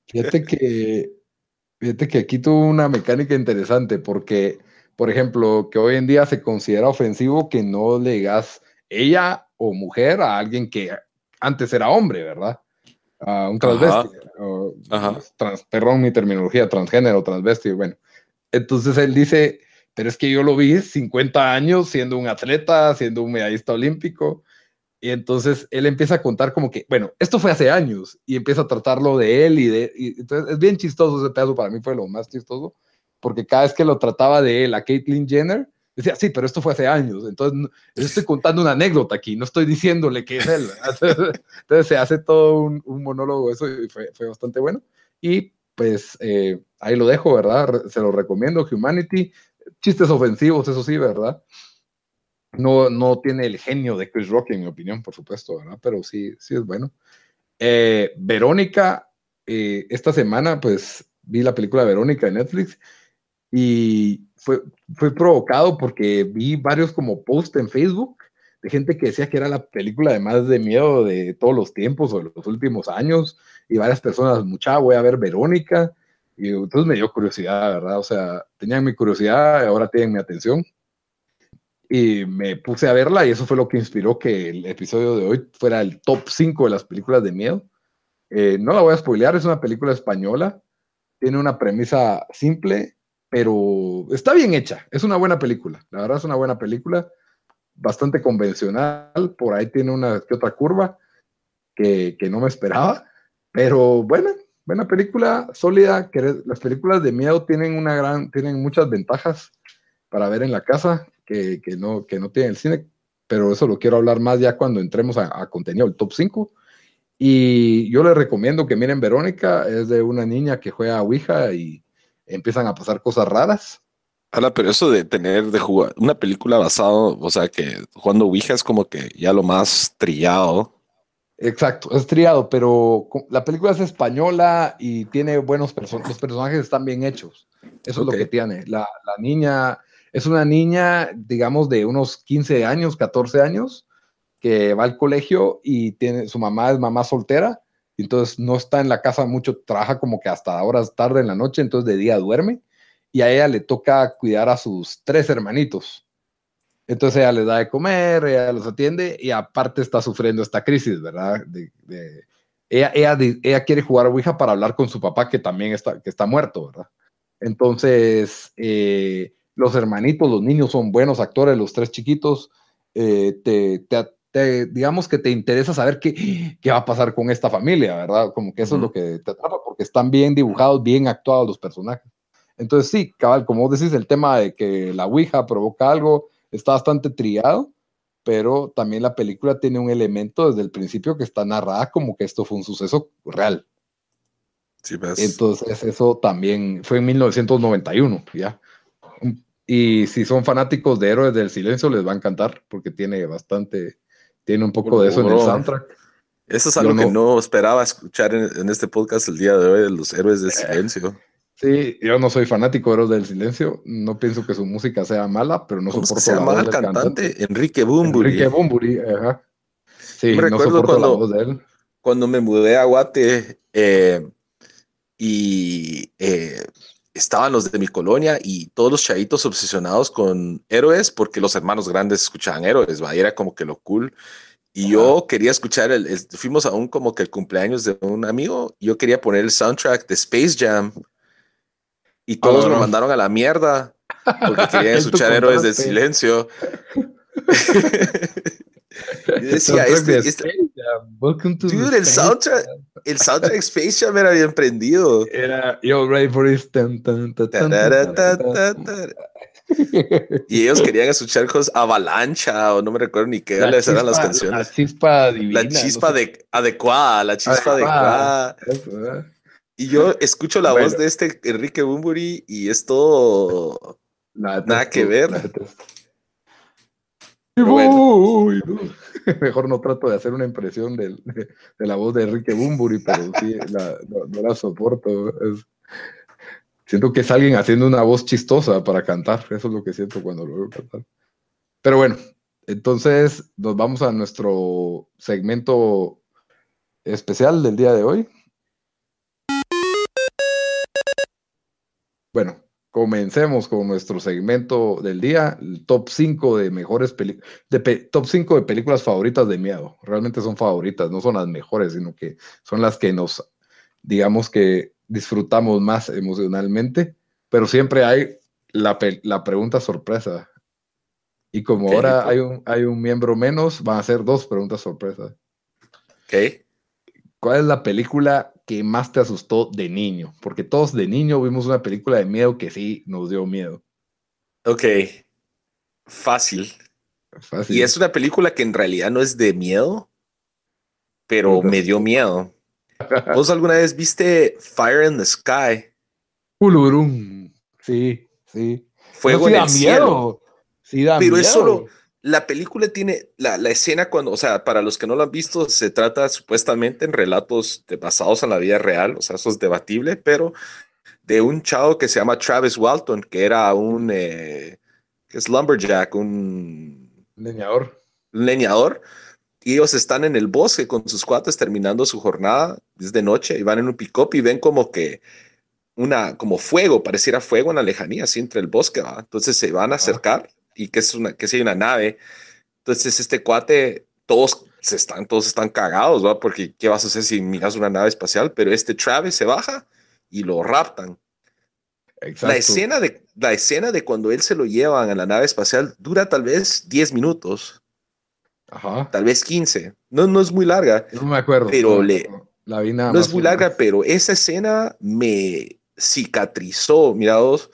fíjate que, fíjate que aquí tuvo una mecánica interesante porque, por ejemplo, que hoy en día se considera ofensivo que no le digas ella o mujer a alguien que antes era hombre, ¿verdad? A un transvesti. perdón mi terminología, transgénero, transvesti, bueno. Entonces él dice, pero es que yo lo vi 50 años siendo un atleta, siendo un medallista olímpico. Y entonces él empieza a contar como que, bueno, esto fue hace años y empieza a tratarlo de él y de... entonces es bien chistoso ese pedazo, para mí fue lo más chistoso, porque cada vez que lo trataba de él a Caitlyn Jenner, decía, sí, pero esto fue hace años, entonces yo estoy contando una anécdota aquí, no estoy diciéndole que es él. <laughs> Entonces se hace todo un, un monólogo, eso y fue, fue bastante bueno. Y pues eh, ahí lo dejo, ¿verdad? Se lo recomiendo, Humanity. Chistes ofensivos, eso sí, ¿verdad? No, no tiene el genio de Chris Rock, en mi opinión, por supuesto, ¿verdad? Pero sí, sí es bueno. Eh, Verónica, eh, esta semana, pues vi la película Verónica de Netflix y fue, fue provocado porque vi varios como posts en Facebook de gente que decía que era la película de más de miedo de todos los tiempos o de los últimos años y varias personas, mucha, voy a ver Verónica y entonces me dio curiosidad, ¿verdad? O sea, tenían mi curiosidad, ahora tienen mi atención y me puse a verla y eso fue lo que inspiró que el episodio de hoy fuera el top 5 de las películas de miedo. Eh, no la voy a spoilear, es una película española, tiene una premisa simple, pero está bien hecha, es una buena película, la verdad es una buena película, bastante convencional, por ahí tiene una que otra curva que, que no me esperaba, pero bueno, buena película, sólida, que las películas de miedo tienen una gran, tienen muchas ventajas para ver en la casa, que, no, que no tiene el cine, pero eso lo quiero hablar más ya cuando entremos a, contenido, el top 5. Y yo les recomiendo que miren Verónica, es de una niña que juega a Ouija y empiezan a pasar cosas raras. Ahora, pero eso de tener, de jugar una película basado, o sea, que jugando Ouija es como que ya lo más trillado. Exacto, es triado, pero la película es española y tiene buenos personajes, los personajes están bien hechos. Eso es lo que tiene. La, la niña es una niña, digamos, de unos 15 años, 14 años, que va al colegio y tiene, su mamá es mamá soltera, entonces no está en la casa mucho, trabaja como que hasta horas tarde en la noche, entonces de día duerme, y a ella le toca cuidar a sus tres hermanitos. Entonces ella les da de comer, ella los atiende y aparte está sufriendo esta crisis, ¿verdad? ella, ella, quiere jugar a Ouija para hablar con su papá que también está, que está muerto, ¿verdad? Entonces, eh, los hermanitos, los niños son buenos actores, los tres chiquitos, eh, te, digamos que te interesa saber qué, qué va a pasar con esta familia, ¿verdad? Como que eso es lo que te atrapa, porque están bien dibujados, bien actuados los personajes. Entonces sí, cabal, como decís, el tema de que la Ouija provoca algo está bastante triado, pero también la película tiene un elemento desde el principio que está narrada como que esto fue un suceso real. Sí, ves. Entonces eso también fue en 1991, ¿ya? Y si son fanáticos de Héroes del Silencio, les va a encantar porque tiene bastante, tiene un poco de eso en el soundtrack. Eso es algo que no esperaba escuchar en, este podcast el día de hoy, de los Héroes del eh, Silencio. Sí, yo no soy fanático de Héroes del Silencio, no pienso que su música sea mala, pero no soporto se llama el cantante? Enrique Bumburi. Enrique Bumburi, ajá. Sí, me recuerdo cuando, la voz de él. Cuando me mudé a Guate eh, y eh, estaban los de mi colonia y todos los chavitos obsesionados con héroes porque los hermanos grandes escuchaban héroes, ¿va? Y era como que lo cool. Y yo quería escuchar, el, fuimos a un como que el cumpleaños de un amigo, yo quería poner el soundtrack de Space Jam y todos me mandaron a la mierda porque <laughs> querían escuchar Héroes del Silencio. <laughs> Yo decía, este, este dude, el soundtrack, el soundtrack Space Jam era bien prendido. Era Yo Ready for This. y ellos querían escuchar cosas avalancha o no me recuerdo ni qué eran las canciones. La chispa divina. La chispa de, adecuada, la chispa adecuada. Y yo <laughs> escucho la voz de este Enrique Bumburi y es todo nada que ver. <laughs> Mejor no trato de hacer una impresión de, la voz de Enrique Bumburi, pero sí, no, la soporto. siento que es alguien haciendo una voz chistosa para cantar. Eso es lo que siento cuando lo veo cantar. Pero bueno, entonces nos vamos a nuestro segmento especial del día de hoy. Bueno, Comencemos con nuestro segmento del día, el top 5 de mejores películas, top 5 de películas favoritas de miedo. Realmente son favoritas, no son las mejores, sino que son las que nos, digamos que disfrutamos más emocionalmente, pero siempre hay la, la pregunta sorpresa. Y como ahora hay un, hay un miembro menos, van a ser dos preguntas sorpresas. Ok. ¿Cuál es la película que más te asustó de niño? Porque todos de niño vimos una película de miedo que sí nos dio miedo. Ok, fácil. Fácil. Y es una película que en realidad no es de miedo, pero me dio miedo. <laughs> ¿Vos alguna vez viste Fire in the Sky? Ulurum. Sí, sí. Fuego sí en da el miedo. cielo. Sí da Pero miedo. es solo, la película tiene la, la escena cuando, o sea, para los que no lo han visto, se trata supuestamente en relatos de- basados en la vida real, o sea, eso es debatible, pero de un chavo que se llama Travis Walton, que era un, eh, que es lumberjack, un Leñador. un leñador, y ellos están en el bosque con sus cuates terminando su jornada, es de noche, y van en un pick-up y ven como que una, como fuego, pareciera fuego en la lejanía, así entre el bosque, ¿va? Entonces se van a acercar y que es una, que si hay una nave. Entonces este cuate, todos se están, todos están cagados, ¿va? Porque ¿qué vas a hacer si miras una nave espacial? Pero este Travis se baja y lo raptan. Exacto. La escena, de, la escena de cuando él se lo llevan a la nave espacial dura tal vez 10 minutos Ajá. tal vez 15. No, no es muy larga. No me acuerdo. Pero no le-. La vi nada No más es muy larga, pero esa escena me cicatrizó. Mirados,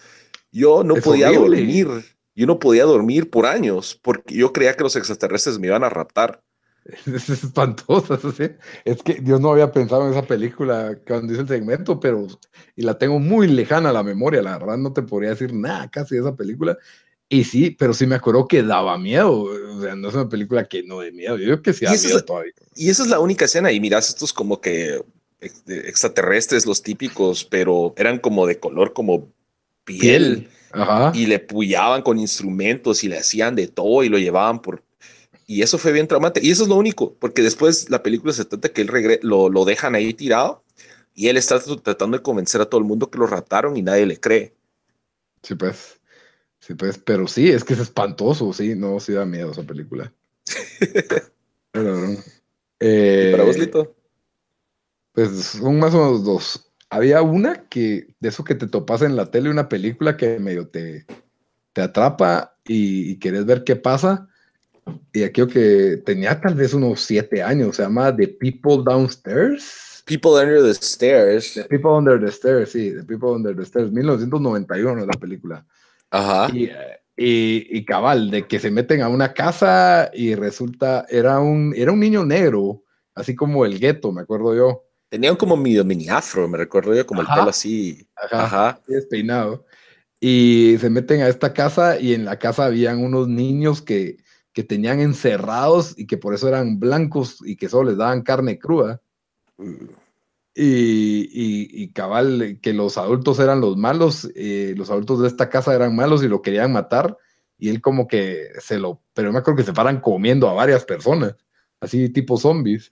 yo no Es podía horrible. dormir. Yo no podía dormir por años porque yo creía que los extraterrestres me iban a raptar. <laughs> Es espantosa. <laughs> sí. Es que Dios no había pensado en esa película cuando hice el segmento, pero y la tengo muy lejana a la memoria. La verdad no te podría decir nada casi de esa película. Y sí, pero sí me acuerdo que daba miedo. O sea, no es una película que no de miedo. Yo creo que sí da miedo la- todavía. Y esa es la única escena. Y miras estos como que ex- extraterrestres, los típicos, pero eran como de color como piel. Ajá. y le puyaban con instrumentos y le hacían de todo y lo llevaban por... Y eso fue bien traumante. Y eso es lo único, porque después la película se trata que él regre lo, lo dejan ahí tirado y él está tr- tratando de convencer a todo el mundo que lo raptaron y nadie le cree. Sí, pues. Sí, pues. Pero sí, es que es espantoso. Sí, no, sí da miedo esa película. <laughs> Pero, ¿Y eh, para vos, Lito? Pues son más o menos dos. Había una que, de eso que te topas en la tele, una película que medio te, te atrapa y, y quieres ver qué pasa. Y aquello que tenía tal vez unos siete años, se llama The People Downstairs. People Under the Stairs. The People Under the Stairs, sí, The People Under the Stairs, 1991 es la película. Ajá. Y, y, y cabal, de que se meten a una casa y resulta, era un, era un niño negro, así como el gueto, me acuerdo yo. Tenían como medio mini afro, me recuerdo yo, como Ajá. el pelo así. Ajá. Ajá. despeinado. Y se meten a esta casa y en la casa habían unos niños que, que tenían encerrados y que por eso eran blancos y que solo les daban carne cruda. Y, y, y cabal, que los adultos eran los malos, eh, los adultos de esta casa eran malos y lo querían matar. Y él como que se lo, pero me acuerdo que se paran comiendo a varias personas, así tipo zombies.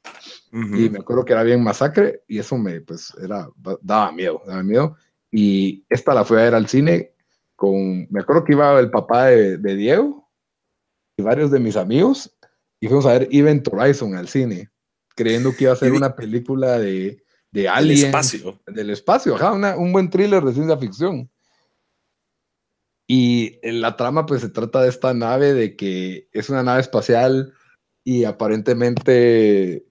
Ujú. Y me acuerdo que era bien masacre y eso me, pues, era, daba miedo, daba miedo. Y esta la fui a ver al cine con, me acuerdo que iba el papá de, de Diego y varios de mis amigos y fuimos a ver Event Horizon al cine, creyendo que iba a ser Y una película de, de aliens, espacio. del espacio, ajá, una- un buen thriller de ciencia ficción. Y en la trama, pues se trata de esta nave, de que es una nave espacial y aparentemente,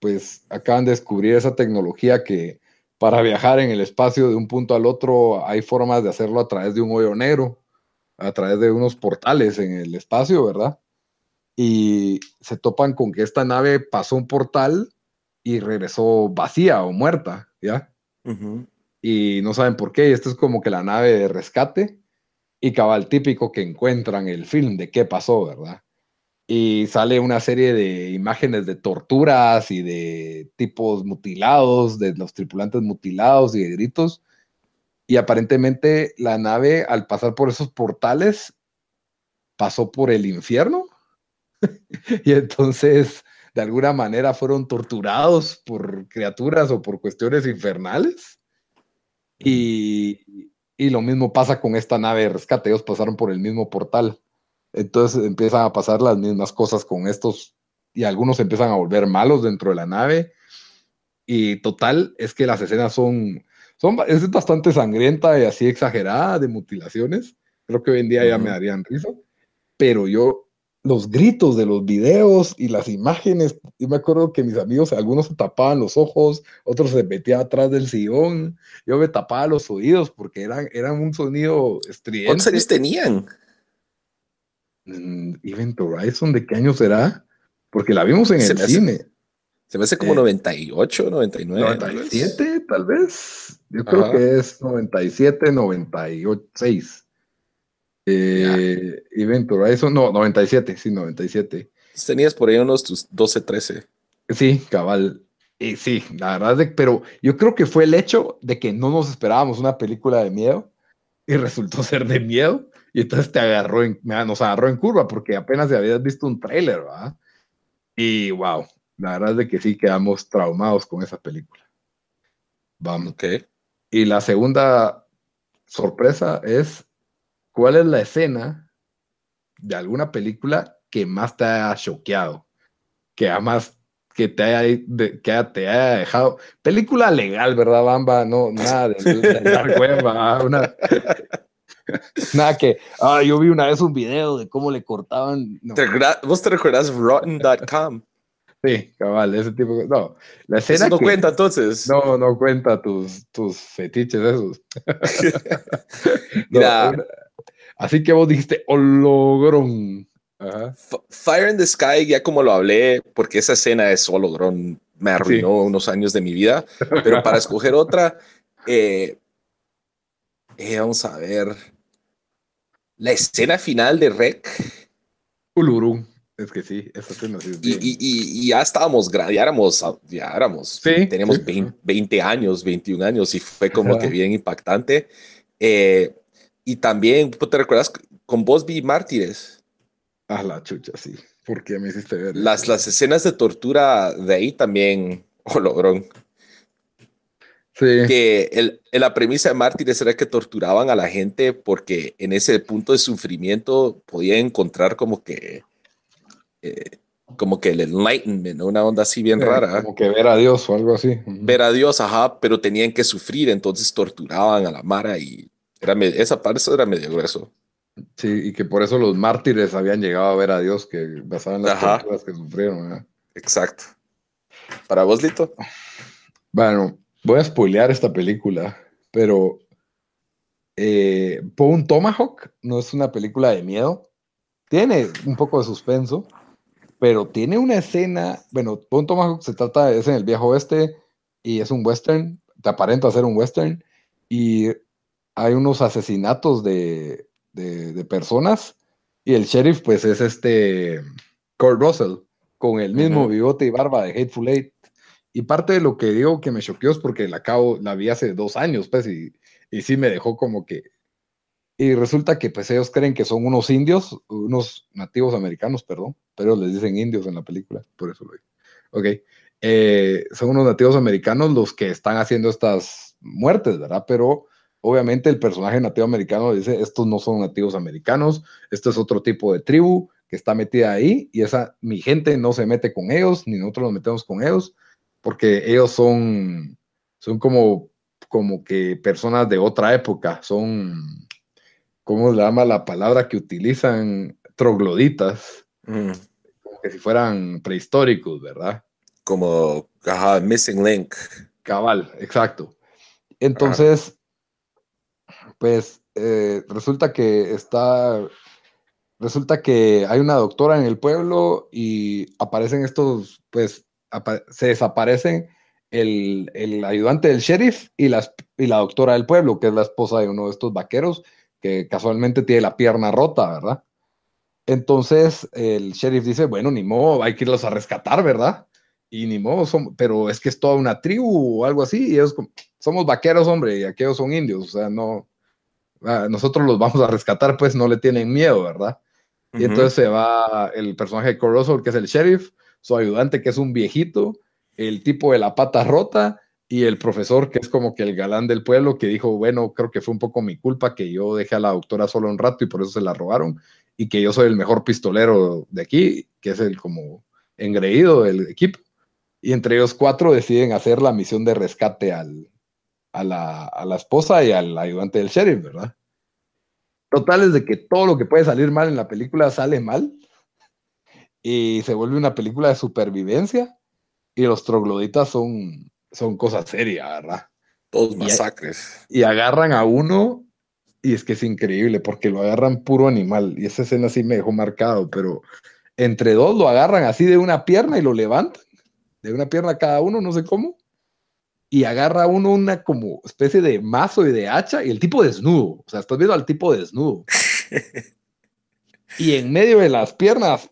pues acaban de descubrir esa tecnología que para viajar en el espacio de un punto al otro hay formas de hacerlo a través de un hoyo negro, a través de unos portales en el espacio, ¿verdad? Y se topan con que esta nave pasó un portal y regresó vacía o muerta, ¿ya? Y no saben por qué. Y esto es como que la nave de rescate y cabal típico que encuentran el film de qué pasó, ¿verdad? Y sale una serie de imágenes de torturas y de tipos mutilados, de los tripulantes mutilados y de gritos. Y aparentemente la nave, al pasar por esos portales, pasó por el infierno. <laughs> y entonces, de alguna manera, fueron torturados por criaturas o por cuestiones infernales. Y, y lo mismo pasa con esta nave de rescate. Ellos pasaron por el mismo portal. Entonces empiezan a pasar las mismas cosas con estos y algunos empiezan a volver malos dentro de la nave. Y total, es que las escenas son, son es bastante sangrienta y así exagerada de mutilaciones. Creo que hoy en día ya me darían risa. Pero yo, los gritos de los videos y las imágenes, yo me acuerdo que mis amigos, algunos se tapaban los ojos, otros se metían atrás del sillón. Yo me tapaba los oídos porque eran, eran un sonido ¿Cuántos estridente. años tenían? Event Horizon, ¿de qué año será? Porque la vimos en Se el hace- cine. Se me hace como 98, 99. 97, tal vez. Yo creo que es 97, 98, Eh, Event Horizon, no, 97, sí, 97. Tenías por ahí unos tus 12, 13. Sí, cabal. Y sí, la verdad, es pero yo creo que fue el hecho de que no nos esperábamos una película de miedo y <laughs> resultó ser de miedo y entonces te agarró en, nos agarró en curva porque apenas habías visto un tráiler, ¿verdad? Y wow, la verdad es que sí quedamos traumados con esa película. Vamos. Okay. Y la segunda sorpresa es, ¿cuál es la escena de alguna película que más te haya choqueado? Que además que te haya, que te haya dejado. Película legal, ¿verdad, Bamba? No, nada de, de una, <laughs> Nada que, ah, yo vi una vez un video de cómo le cortaban. ¿Vos te recuerdas Rotten.com? Sí, cabal, ese tipo de No, la escena. no cuenta entonces. No, no cuenta tus, tus fetiches esos. <laughs> así que vos dijiste hologrón. Fire in the Sky, ya como lo hablé, porque esa escena es hologrón, me arruinó unos años de mi vida. Pero para escoger otra, eh, eh, vamos a ver. La escena final de Rec. Uluru. Es que sí, esa escena sí y, ya estábamos, ya éramos, ya éramos, teníamos 20, años, 21 años y fue como que bien impactante. Eh, y también, ¿te recuerdas? Con vos vi Mártires. Ah, la chucha, sí. ¿Por qué me hiciste ver? Las, las escenas de tortura de ahí también, <laughs> Que la premisa de Mártires era que torturaban a la gente porque en ese punto de sufrimiento podían encontrar como que eh, como que el enlightenment, una onda así bien rara. Como que ver a Dios o algo así. Ver a Dios, ajá, pero tenían que sufrir, entonces torturaban a la Mara y era esa parte era medio grueso. Sí, y que por eso los mártires habían llegado a ver a Dios, que basaban las torturas que sufrieron. Exacto. ¿Para vos, Lito? Bueno, Voy a spoilear esta película, pero eh, Bone Tomahawk no es una película de miedo. Tiene un poco de suspenso, pero tiene una escena. Bueno, Bone Tomahawk se trata, es en el viejo oeste y es un western, te aparenta ser un western, y hay unos asesinatos de, de, personas, y el sheriff, pues es este Kurt Russell, con el mismo bigote y barba de Hateful Eight. Y parte de lo que digo que me choqueó es porque la acabo, la vi hace dos años, pues, y, y sí me dejó como que. Y resulta que pues ellos creen que son unos indios, unos nativos americanos, perdón, pero les dicen indios en la película, por eso lo digo. Ok. Eh, son unos nativos americanos los que están haciendo estas muertes, ¿verdad? Pero obviamente el personaje nativo americano dice, estos no son nativos americanos, esto es otro tipo de tribu que está metida ahí y esa, mi gente no se mete con ellos, ni nosotros nos metemos con ellos, porque ellos son, son como, como que personas de otra época, son, ¿cómo se llama la palabra que utilizan? Trogloditas, mm. como que si fueran prehistóricos, ¿verdad? Como, ajá, missing link. Cabal, exacto. Entonces, pues eh, resulta que está, resulta que hay una doctora en el pueblo y aparecen estos, pues, se desaparecen el, el, ayudante del sheriff y, las, y la doctora del pueblo, que es la esposa de uno de estos vaqueros, que casualmente tiene la pierna rota, ¿verdad? Entonces el sheriff dice, bueno, ni modo, hay que irlos a rescatar, ¿verdad? Y ni modo, son, pero es que es toda una tribu o algo así, y ellos somos vaqueros, hombre, y aquellos son indios, o sea, no, nosotros los vamos a rescatar, pues no le tienen miedo, ¿verdad? Y entonces se va el personaje de Corroso, que es el sheriff, su ayudante, que es un viejito, el tipo de la pata rota y el profesor, que es como que el galán del pueblo, que dijo, bueno, creo que fue un poco mi culpa que yo dejé a la doctora solo un rato y por eso se la robaron, y que yo soy el mejor pistolero de aquí, que es el como engreído del equipo. Y entre ellos cuatro deciden hacer la misión de rescate al, a, la, a la esposa y al ayudante del sheriff, ¿verdad? Total es de que todo lo que puede salir mal en la película sale mal y se vuelve una película de supervivencia y los trogloditas son, son cosas serias, ¿verdad? Todos masacres. Y, agarran a uno y es que es increíble porque lo agarran puro animal y esa escena sí me dejó marcado, pero entre dos lo agarran así de una pierna y lo levantan de una pierna cada uno, no sé cómo, y agarra uno una como especie de mazo y de hacha y el tipo desnudo, o sea, estás viendo al tipo desnudo. <laughs> y en medio de las piernas,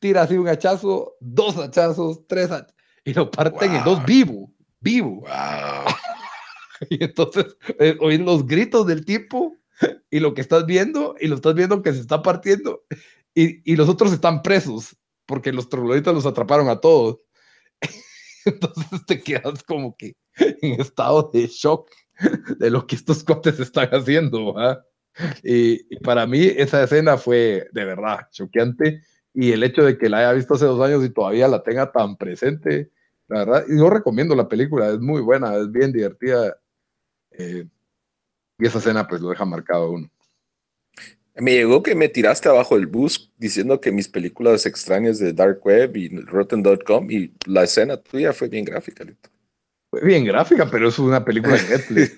tira así un hachazo, dos hachazos, tres hachazos, y lo parten en dos vivo, vivo. <laughs> y entonces eh, oís los gritos del tipo y lo que estás viendo, y lo estás viendo que se está partiendo, y, y los otros están presos, porque los trogloditas los atraparon a todos. <laughs> Entonces te quedas como que en estado de shock de lo que estos cuates están haciendo. Y, para mí esa escena fue de verdad choqueante y el hecho de que la haya visto hace dos años y todavía la tenga tan presente, la verdad, yo recomiendo la película, es muy buena, es bien divertida. Eh, y esa escena pues lo deja marcado uno. Me llegó que me tiraste abajo el bus diciendo que mis películas extrañas de Dark Web y Rotten.com y la escena tuya fue bien gráfica, Lito. Fue bien gráfica, pero es una película de Netflix.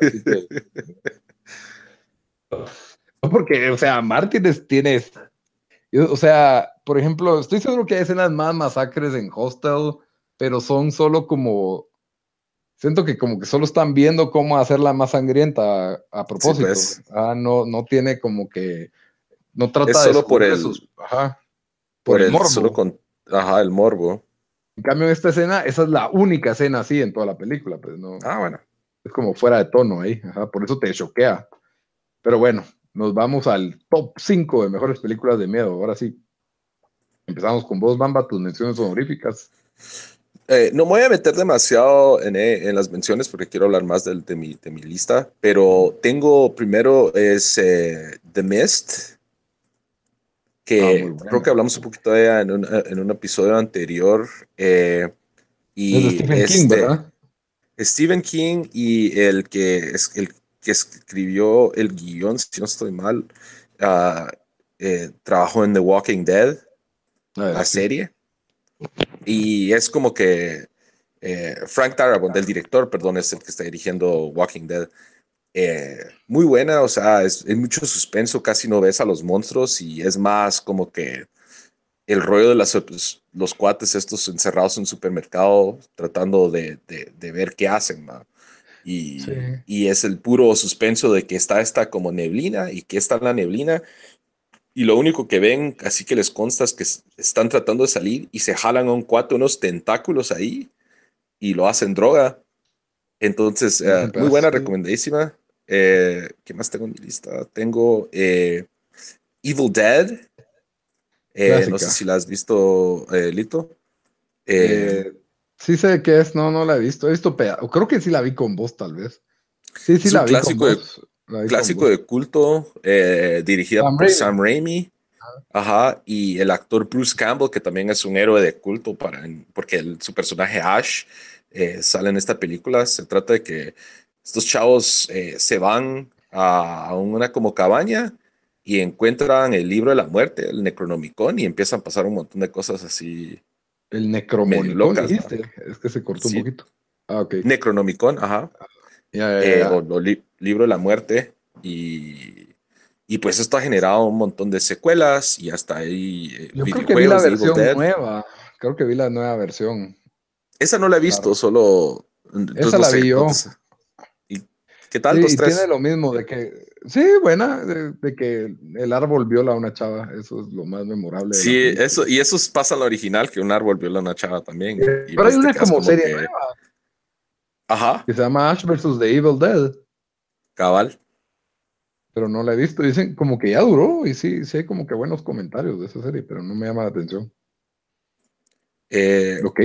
<laughs> Porque, o sea, Martínez tiene. O sea, por ejemplo, estoy seguro que hay escenas más masacres en Hostel, pero son solo como. Siento que como que solo están viendo cómo hacerla más sangrienta a, propósito. Pues. ah, no, no tiene como que no trata es solo por el, ajá, por, el, morbo. Solo con, ajá, el morbo. En cambio, en esta escena, esa es la única escena así en toda la película, pues no. Ah, bueno. Es como fuera de tono ahí, ajá, por eso te choquea. Pero bueno, nos vamos al top 5 de mejores películas de miedo. Ahora sí. Empezamos con vos, Bamba, tus menciones honoríficas. Eh, no me voy a meter demasiado en, eh, en, las menciones porque quiero hablar más de, de, mi, de mi, lista, pero tengo primero es eh, The Mist, que ah, creo que hablamos un poquito de ella en un, en un episodio anterior. Eh, y Stephen King, este, ¿verdad? Stephen King y el que, es, el que escribió el guion, si no estoy mal, uh, eh, trabajó en The Walking Dead, ah, la serie. Y es como que eh, Frank Darabont, el director, perdón, es el que está dirigiendo Walking Dead. Eh, muy buena, o sea, es, mucho suspenso, casi no ves a los monstruos y es más como que el rollo de las, los cuates estos encerrados en un supermercado tratando de, de, ver qué hacen, Y, y, es el puro suspenso de que está esta como neblina y que está en la neblina y lo único que ven, así que les consta es que están tratando de salir y se jalan a un cuate unos tentáculos ahí y lo hacen droga. Entonces, eh, muy buena, recomendadísima. Eh, ¿Qué más tengo en mi lista? Tengo eh, Evil Dead. Eh, no sé si la has visto, Lito. Sí sé qué es, no, no la he visto. He visto Creo que sí la vi con vos, tal vez. Sí, sí, la vi clásico con vos. De, clásico de culto, dirigida por Sam Raimi. Ajá, y el actor Bruce Campbell, que también es un héroe de culto para, porque el, su personaje Ash sale en esta película. Se trata de que estos chavos eh, se van a, una como cabaña y encuentran el libro de la muerte, el Necronomicon, y empiezan a pasar un montón de cosas así. El Necronomicon, es que se cortó un poquito. Ah, ok. Necronomicon, ajá. Eh, o, libro de la muerte. Y, y, pues esto ha generado un montón de secuelas y hasta ahí. Eh, Yo creo que vi la versión nueva. Creo que vi la nueva versión. Esa no la he visto, solo. Esa la vi yo. ¿Qué tal sí, Tiene lo mismo de que, sí, buena, de, que el árbol viola a una chava, eso es lo más memorable. Sí, eso, y eso pasa en la original, que un árbol viola a una chava también. pero hay una como serie nueva. Ajá. Que se llama Ash vs. The Evil Dead. Cabal. Pero no la he visto, dicen como que ya duró, y sí, sí hay como que buenos comentarios de esa serie, pero no me llama la atención. Eh, ok.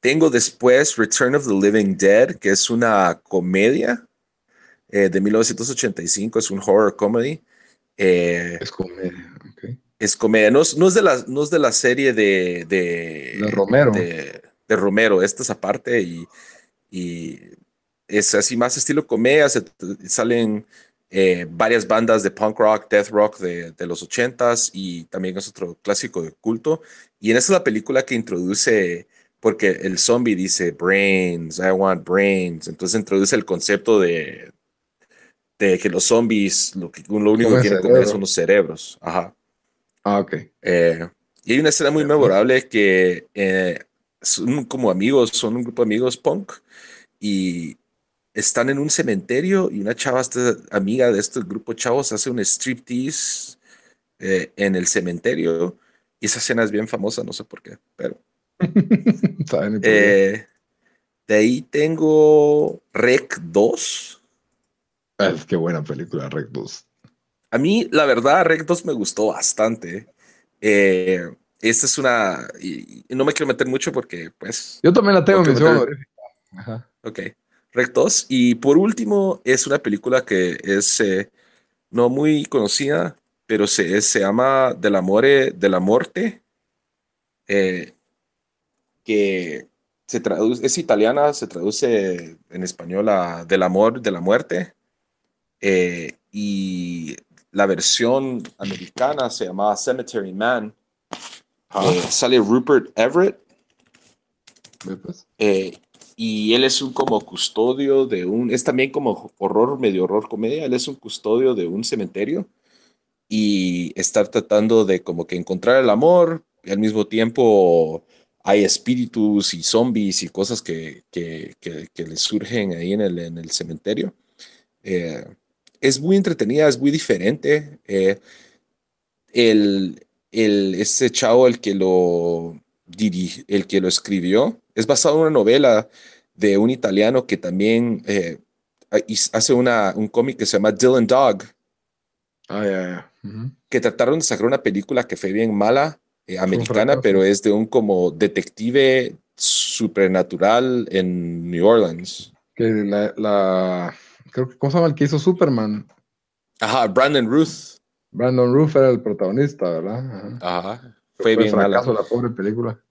Tengo después Return of the Living Dead, que es una comedia eh, de 1985, es un horror comedy. Eh, es comedia, ok. Es comedia, no, es, de la, no es de la serie de... De, Romero. De, Romero, esta es aparte y, y es así más estilo comedia, salen eh, varias bandas de punk rock, death rock de, de los ochentas y también es otro clásico de culto. Y en esta es la película que introduce porque el zombie dice brains, I want brains, entonces introduce el concepto de, de que los zombies lo, que, lo único que quieren comer son los cerebros. Ajá. Ah, ok. Eh, y hay una escena muy memorable que eh, son como amigos, son un grupo de amigos punk y están en un cementerio y una chava, esta amiga de este grupo chavos, hace un striptease eh, en el cementerio y esa escena es bien famosa, no sé por qué, pero... <laughs> eh, de ahí tengo Rec 2. Ah, es que buena película, Rec 2. A mí, la verdad, Rec 2 me gustó bastante. Eh, esta es una. Y, no me quiero meter mucho porque, pues. Yo también la tengo en mención Ajá. Ok. Rec 2. Y por último, es una película que es eh, no muy conocida, pero se, se llama Del Amore, de la Morte. Eh, que se traduce, es italiana, se traduce en español a Del amor, de la muerte. Eh, y la versión americana se llamaba Cemetery Man. Eh, sale Rupert Everett. Pues. Eh, y él es un como custodio de un, es también como horror, medio horror comedia, él es un custodio de un cementerio y estar tratando de como que encontrar el amor y al mismo tiempo hay espíritus y zombies y cosas que, que, que, le surgen ahí en el, en el cementerio. Eh, es muy entretenida, es muy diferente. Eh, el, el, ese chavo, el que lo el que lo escribió, es basado en una novela de un italiano que también eh, hace una, un cómic que se llama Dylan Dog. Ah, Que trataron de sacar una película que fue bien mala eh, americana, pero es de un como detective supernatural en New Orleans. Que la, la creo que, ¿cómo se llama el que hizo Superman? Ajá, Brandon Ruth. Brandon Ruth era el protagonista, ¿verdad? Ajá. Fue, bien fracaso la pobre película.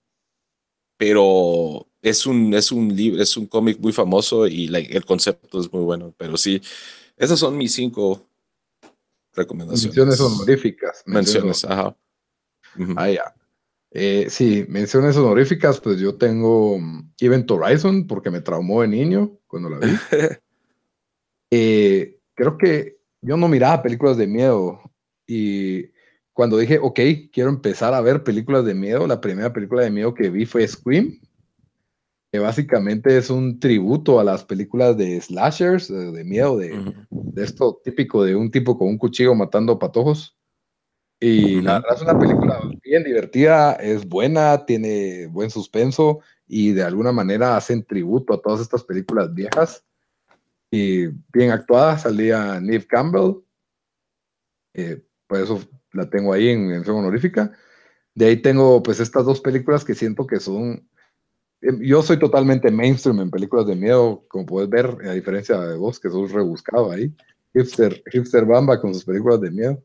Pero es un, es un libro, es un cómic muy famoso y el concepto es muy bueno. Pero sí, esas son mis cinco recomendaciones. Menciones honoríficas. Menciones, ajá. Ah, ya. Eh, sí, menciones honoríficas, pues yo tengo mm, Event Horizon porque me traumó de niño cuando la vi. <laughs> Eh, creo que yo no miraba películas de miedo y cuando dije, ok, quiero empezar a ver películas de miedo, la primera película de miedo que vi fue Scream, que básicamente es un tributo a las películas de slashers, de, miedo, de, de, esto típico de un tipo con un cuchillo matando patojos. Y la verdad es una película bien divertida, es buena, tiene buen suspenso y de alguna manera hacen tributo a todas estas películas viejas. Y bien actuada, salía Neve Campbell. Eh, por eso la tengo ahí en mención honorífica. De ahí tengo pues estas dos películas que siento que son... Em, yo soy totalmente mainstream en películas de miedo, como puedes ver, a diferencia de vos, que sos rebuscado ahí. Hipster, hipster Bamba con sus películas de miedo.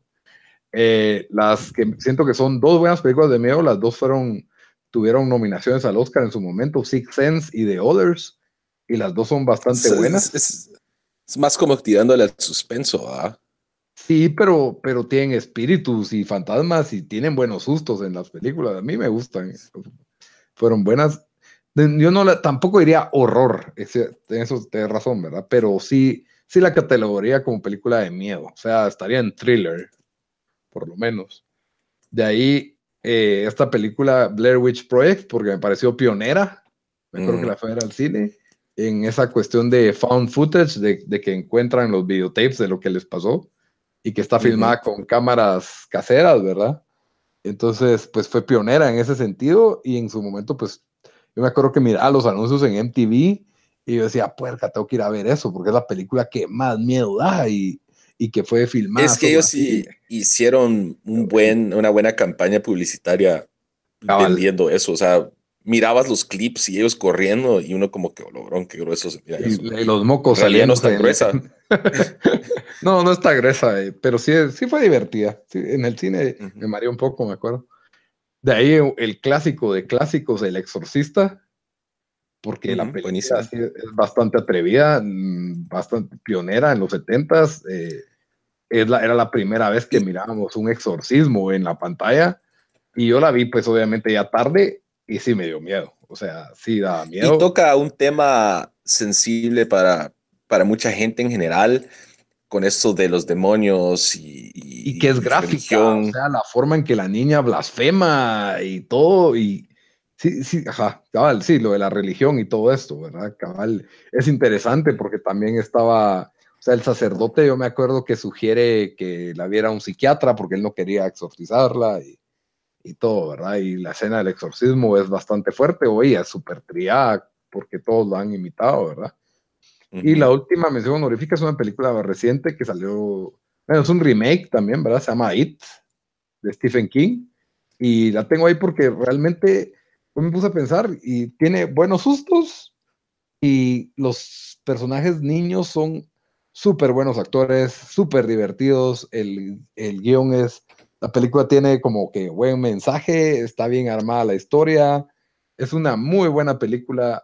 Eh, las que siento que son dos buenas películas de miedo, las dos fueron, tuvieron nominaciones al Oscar en su momento, Six Sense y The Others, y las dos son bastante buenas. Es, más como tirándole al suspenso, ¿ah? Sí, pero, pero tienen espíritus y fantasmas y tienen buenos sustos en las películas. A mí me gustan. Fueron buenas. Yo no la, tampoco diría horror, en eso tienes razón, ¿verdad? Pero sí, sí la categoría como película de miedo. O sea, estaría en thriller por lo menos. De ahí eh, esta película Blair Witch Project, porque me pareció pionera, me acuerdo que la fue al cine, en esa cuestión de found footage, de, que encuentran los videotapes de lo que les pasó y que está filmada con cámaras caseras, ¿verdad? Entonces, pues fue pionera en ese sentido y en su momento, pues yo me acuerdo que miraba los anuncios en MTV y yo decía, puerca, tengo que ir a ver eso porque es la película que más miedo da y, y que fue filmada. Es que ellos sí hicieron un buen, una buena campaña publicitaria vendiendo eso. O sea, mirabas los clips y ellos corriendo y uno como que, oh, logrón, qué grueso se mira y, los mocos salían. no está gruesa. <laughs> no, no está gruesa, eh, pero sí, sí fue divertida. en el cine me mareó un poco, me acuerdo. De ahí el clásico de clásicos, El Exorcista, porque la película es bastante atrevida, mm, bastante pionera en los 70s. Eh, era la primera vez que mirábamos un exorcismo en la pantalla y yo la vi pues obviamente ya tarde y sí me dio miedo. O sea, sí daba miedo. Y toca un tema sensible para, para mucha gente en general con esto de los demonios y, y, que es gráfica, o sea, la forma en que la niña blasfema y todo y Sí, sí, ajá, cabal, sí, lo de la religión y todo esto, ¿verdad? Cabal, es interesante porque también estaba, o sea, el sacerdote, yo me acuerdo que sugiere que la viera un psiquiatra porque él no quería exorcizarla y, y todo, ¿verdad? Y la escena del exorcismo es bastante fuerte, oye, es súper triada porque todos lo han imitado, ¿verdad? Y la última mención honorífica es una película reciente que salió, bueno, es un remake también, ¿verdad? Se llama It, de Stephen King. Y la tengo ahí porque realmente me puse a pensar y tiene buenos sustos y los personajes niños son súper buenos actores, súper divertidos, el, el guion es, la película tiene como que buen mensaje, está bien armada la historia, es una muy buena película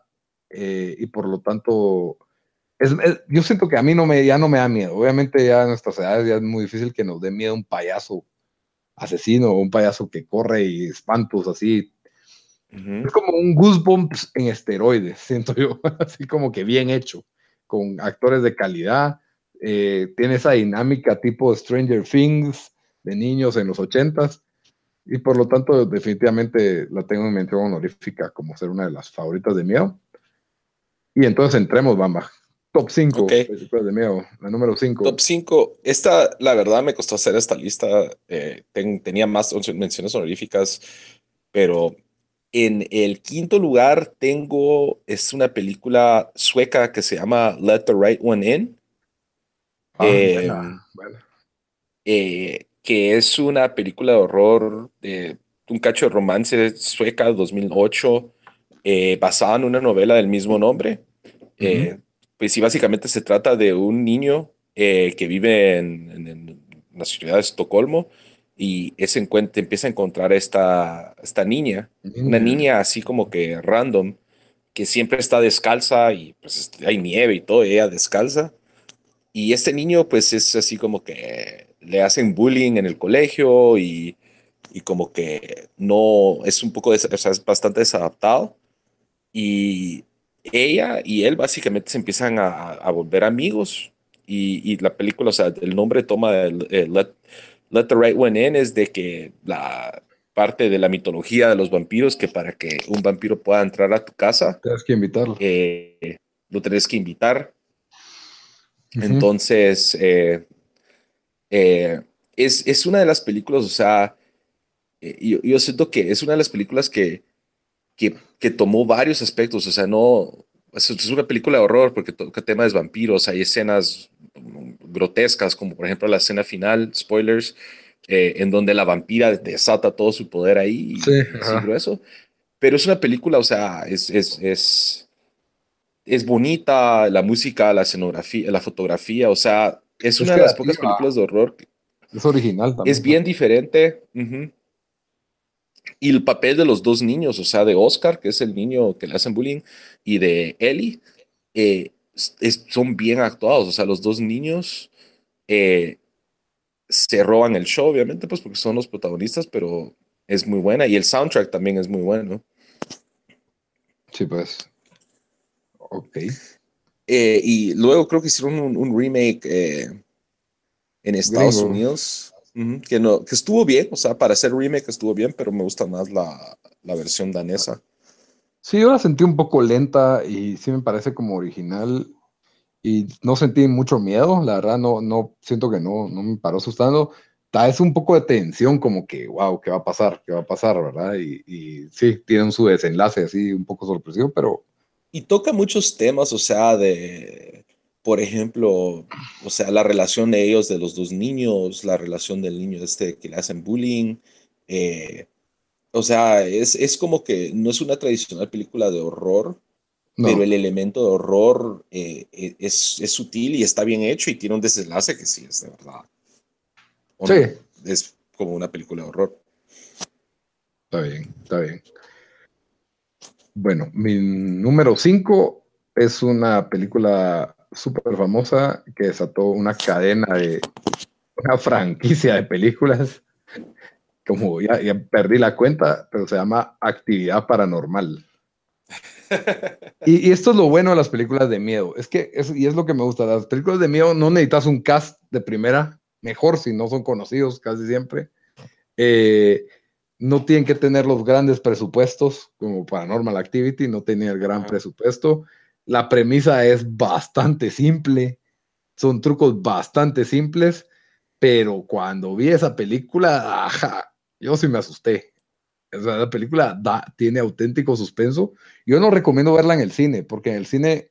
eh, y por lo tanto, es, yo siento que a mí no me, ya no me da miedo. Obviamente ya en nuestras edades ya es muy difícil que nos dé miedo un payaso asesino o un payaso que corre y espantos así. Es como un Goosebumps en esteroides, <laughs> siento yo, así como que bien hecho, con actores de calidad. Eh, tiene esa dinámica tipo Stranger Things de niños en los ochentas y por lo tanto definitivamente la tengo en mención honorífica como ser una de las favoritas de miedo. Y entonces entremos, Bamba. Top 5 películas de miedo, la número 5. Top 5. Esta, la verdad, me costó hacer esta lista. Eh, tenía más menciones honoríficas, pero en el quinto lugar tengo, es una película sueca que se llama Let the Right One In. Ah, em, eh, que es una película de horror, de un cacho de romance sueca 2008 eh, basada en una novela del mismo nombre. Eh, pues sí, básicamente se trata de un niño eh, que vive en, la ciudad de Estocolmo y ese encuentro, empieza a encontrar esta, esta niña, una niña así como que random, que siempre está descalza y pues hay nieve y todo, ella descalza. Y este niño pues es así como que le hacen bullying en el colegio y, y como que no, es un poco, o sea, es bastante desadaptado. Y ella y él básicamente se empiezan a, volver amigos y, la película, o sea, el nombre toma el, Let, the Right One In es de que la parte de la mitología de los vampiros que para que un vampiro pueda entrar a tu casa tienes que invitarlo. eh, lo tienes que invitar. Entonces eh, eh, es, es, una de las películas o sea yo, yo siento que es una de las películas que que, tomó varios aspectos, o sea, no, es, una película de horror porque toca temas de vampiros, hay escenas grotescas, como por ejemplo la escena final, spoilers, eh, en donde la vampira desata todo su poder ahí, sí, grueso. Pero es una película, o sea, es, es, es, es, bonita, la música, la escenografía, la fotografía, o sea, es, una de las pocas películas de horror. Es original también. Es bien diferente. Y el papel de los dos niños, o sea, de Oscar, que es el niño que le hacen bullying, y de Ellie, eh, son bien actuados. O sea, los dos niños eh, se roban el show, obviamente, pues porque son los protagonistas, pero es muy buena. Y el soundtrack también es muy bueno. Sí, pues. Ok. Eh, y luego creo que hicieron un, remake en Estados Unidos que, no, que estuvo bien, o sea, para hacer remake estuvo bien, pero me gusta más la, la, versión danesa. Sí, yo la sentí un poco lenta y sí me parece como original y no sentí mucho miedo, la verdad no, no siento que no, no me paró asustando. Es un poco de tensión, como que, wow, ¿qué va a pasar? ¿Qué va a pasar? ¿Verdad? Y, y sí, tienen su desenlace así un poco sorpresivo, pero... Y toca muchos temas, o sea, de por ejemplo, o sea, la relación de ellos, de los dos niños, la relación del niño este que le hacen bullying. Eh, o sea, es, es, como que no es una tradicional película de horror, pero el elemento de horror eh, e, es, es, sutil y está bien hecho y tiene un desenlace que sí es de verdad. Sí. es como una película de horror. Está bien, está bien. Bueno, mi número 5 es una película súper famosa que desató una cadena de una franquicia de películas. <laughs> Como ya, perdí la cuenta, pero se llama Actividad Paranormal. Y, esto es lo bueno de las películas de miedo. Es que, y es lo que me gusta, las películas de miedo no necesitas un cast de primera, mejor si no son conocidos casi siempre. Eh, no tienen que tener los grandes presupuestos como Paranormal Activity, no tenía el gran presupuesto. La premisa es bastante simple, son trucos bastante simples, pero cuando vi esa película, ajá, yo sí me asusté. O sea, la película da, tiene auténtico suspenso. Yo no recomiendo verla en el cine, porque en el cine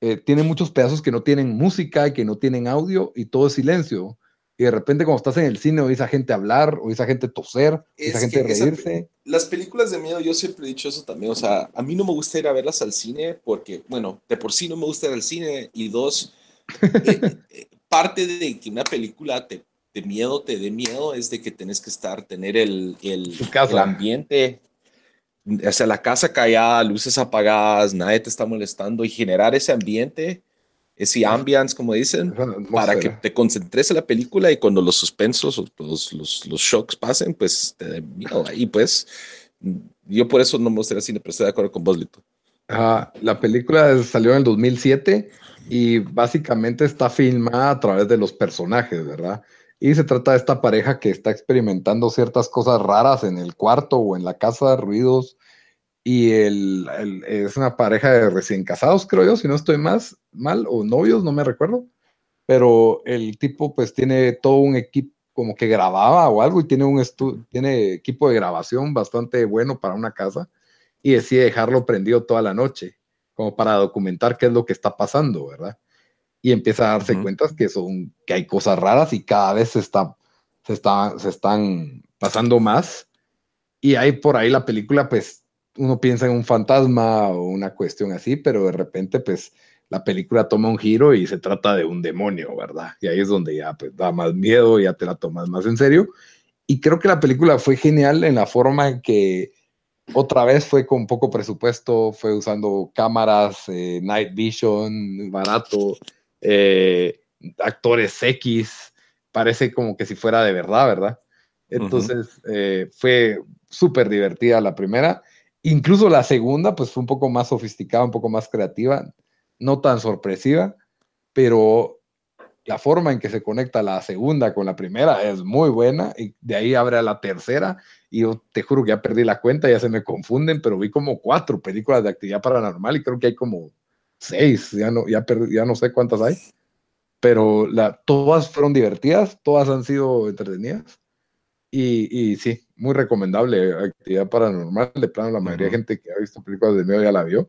eh, tiene muchos pedazos que no tienen música y que no tienen audio y todo es silencio y de repente cuando estás en el cine oís a gente hablar, oís a gente toser, oís a gente reírse. las películas de miedo, yo siempre he dicho eso también, o sea, a mí no me gusta ir a verlas al cine porque, bueno, de por sí no me gusta ir al cine y dos, <laughs> eh, eh, parte de que una película te, de miedo te dé miedo es de que tenés que estar, tener el, el, el ambiente, o sea, la casa callada, luces apagadas, nadie te está molestando y generar ese ambiente ese ambience, como dicen, para que te concentres en la película y cuando los suspensos o los, los, los shocks pasen, pues te den miedo. Y pues yo por eso no me gustaría cine, pero estoy de acuerdo con vos, Lito. la película salió en el 2007 y básicamente está filmada a través de los personajes, ¿verdad? Y se trata de esta pareja que está experimentando ciertas cosas raras en el cuarto o en la casa, ruidos y el, es una pareja de recién casados, creo yo, si no estoy más mal, o novios, no me recuerdo, pero el tipo pues tiene todo un equipo como que grababa o algo y tiene un tiene equipo de grabación bastante bueno para una casa y decide dejarlo prendido toda la noche, como para documentar qué es lo que está pasando, ¿verdad? Y empieza a darse cuenta que son que hay cosas raras y cada vez se está se está se están pasando más. Y ahí por ahí la película pues uno piensa en un fantasma o una cuestión así, pero de repente, pues, la película toma un giro y se trata de un demonio, ¿verdad? Y ahí es donde ya pues, da más miedo, ya te la tomas más en serio. Y creo que la película fue genial en la forma en que otra vez fue con poco presupuesto, fue usando cámaras, eh, night vision, barato, eh, actores X, parece como que si fuera de verdad, ¿verdad? Entonces eh, fue súper divertida la primera Incluso la segunda, pues fue un poco más sofisticada, un poco más creativa, no tan sorpresiva, pero la forma en que se conecta la segunda con la primera es muy buena y de ahí abre a la tercera y yo te juro que ya perdí la cuenta, ya se me confunden, pero vi como cuatro películas de actividad paranormal y creo que hay como seis, ya no, ya, ya no sé cuántas hay, pero todas fueron divertidas, todas han sido entretenidas y sí, muy recomendable, actividad paranormal, de plano la mayoría de gente que ha visto películas de miedo ya la vio,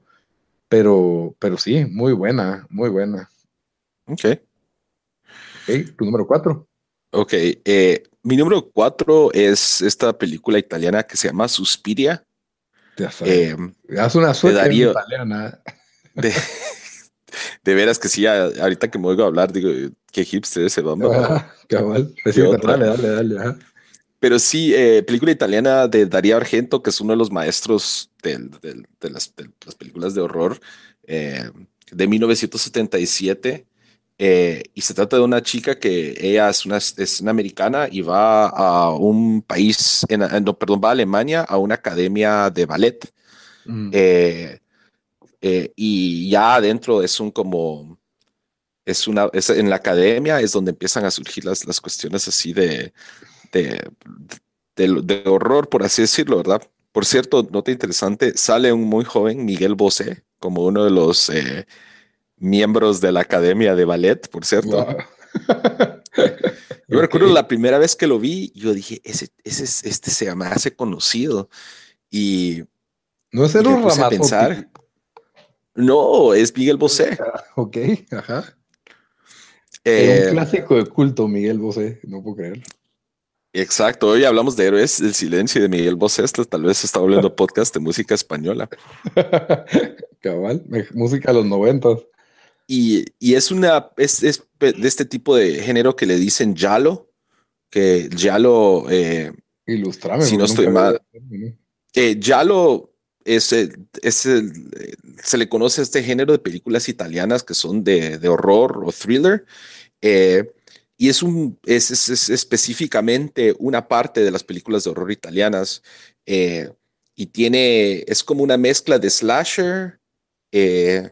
pero, pero sí, muy buena, muy buena. Ok. Ok, tu número cuatro. Ok, eh, mi número cuatro es esta película italiana que se llama Suspiria. Ya eh, Haz una suerte italiana. De, de, veras que sí, ahorita que me oigo hablar, digo, qué hipster ese vamos. Ah, cabal. dale, dale, dale. Pero sí, eh, película italiana de Darío Argento, que es uno de los maestros de, las, películas de horror, eh, de 1977. Eh, y se trata de una chica que ella es una, es una americana y va a un país, en, no, perdón, va a Alemania a una academia de ballet. Mm. y ya adentro es un como, es una, es en la academia es donde empiezan a surgir las, las cuestiones así de, de, horror, por así decirlo, ¿verdad? Por cierto, nota interesante, sale un muy joven Miguel Bosé como uno de los eh, miembros de la Academia de Ballet, por cierto. <laughs> yo recuerdo la primera vez que lo vi, yo dije, ese, ese, este se me hace conocido. Y no es el un pensar. No, es Miguel Bosé. Ok, ajá. un eh, clásico de culto, Miguel Bosé, no puedo creer. Exacto, hoy hablamos de Héroes del Silencio de Miguel Bosé, tal vez está hablando <laughs> podcast de música española. Cabal, música de los noventas. Y, es una, es, de este tipo de género que le dicen Yalo, que Yalo... Eh, Ilustrame. Si no estoy mal. Eh, Yalo es, es se le conoce a este género de películas italianas que son de, de horror o thriller. Eh, y es, un, es, es, específicamente una parte de las películas de horror italianas. Eh, y tiene, es como una mezcla de slasher, eh,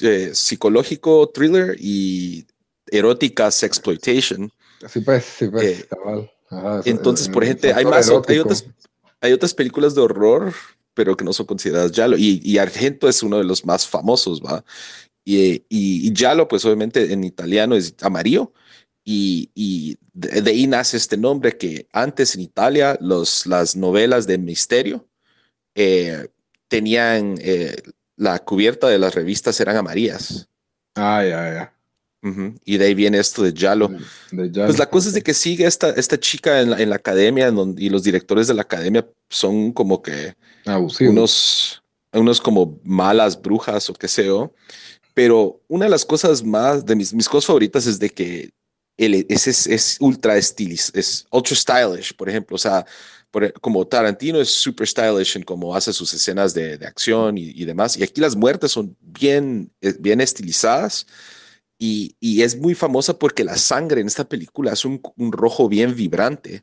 eh, psicológico, thriller y erótica sexploitation. Sí, pues, sí, pues, Ah, Entonces, por ejemplo, hay más, hay otras, hay otras películas de horror, pero que no son consideradas Yalo. Y, y Argento es uno de los más famosos, ¿va? Y, y, Yalo, pues obviamente en italiano es amarillo. Y, y de, ahí nace este nombre que antes en Italia los, las novelas de misterio eh, tenían eh, la cubierta de las revistas eran amarillas. Ah, ya, ya. Y de ahí viene esto de Yalo. Pues la cosa es de que sigue esta, esta chica en la, en la academia y los directores de la academia son como que unos, unos como malas brujas o qué sé yo. Pero una de las cosas más, de mis, mis cosas favoritas es de que él es, es, es ultra stylish, es ultra stylish, por ejemplo. O sea, por, como Tarantino es super stylish en cómo hace sus escenas de, de acción y, y, demás. Y aquí las muertes son bien, eh, bien estilizadas y, y, es muy famosa porque la sangre en esta película es un, un rojo bien vibrante.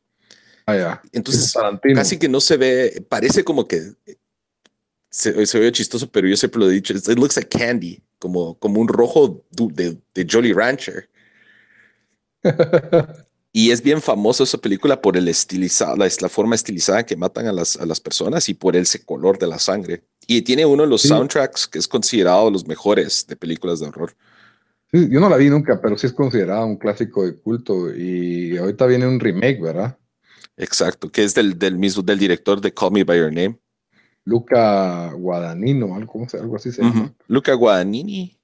Ah, Entonces, casi que no se ve, parece como que se, se, ve chistoso, pero yo siempre lo he dicho, it looks like candy, como, como un rojo de, de Jolly Rancher. <laughs> Y es bien famoso esa película por el estilizado, la, la, forma estilizada que matan a las, a las personas y por ese color de la sangre. Y tiene uno de los soundtracks que es considerado los mejores de películas de horror. Sí, yo no la vi nunca, pero sí es considerado un clásico de culto. Y ahorita viene un remake, ¿verdad? Exacto, que es del, del mismo, del director de Call Me By Your Name. Luca Guadagnino, algo, algo así se llama. Luca Guadagnini.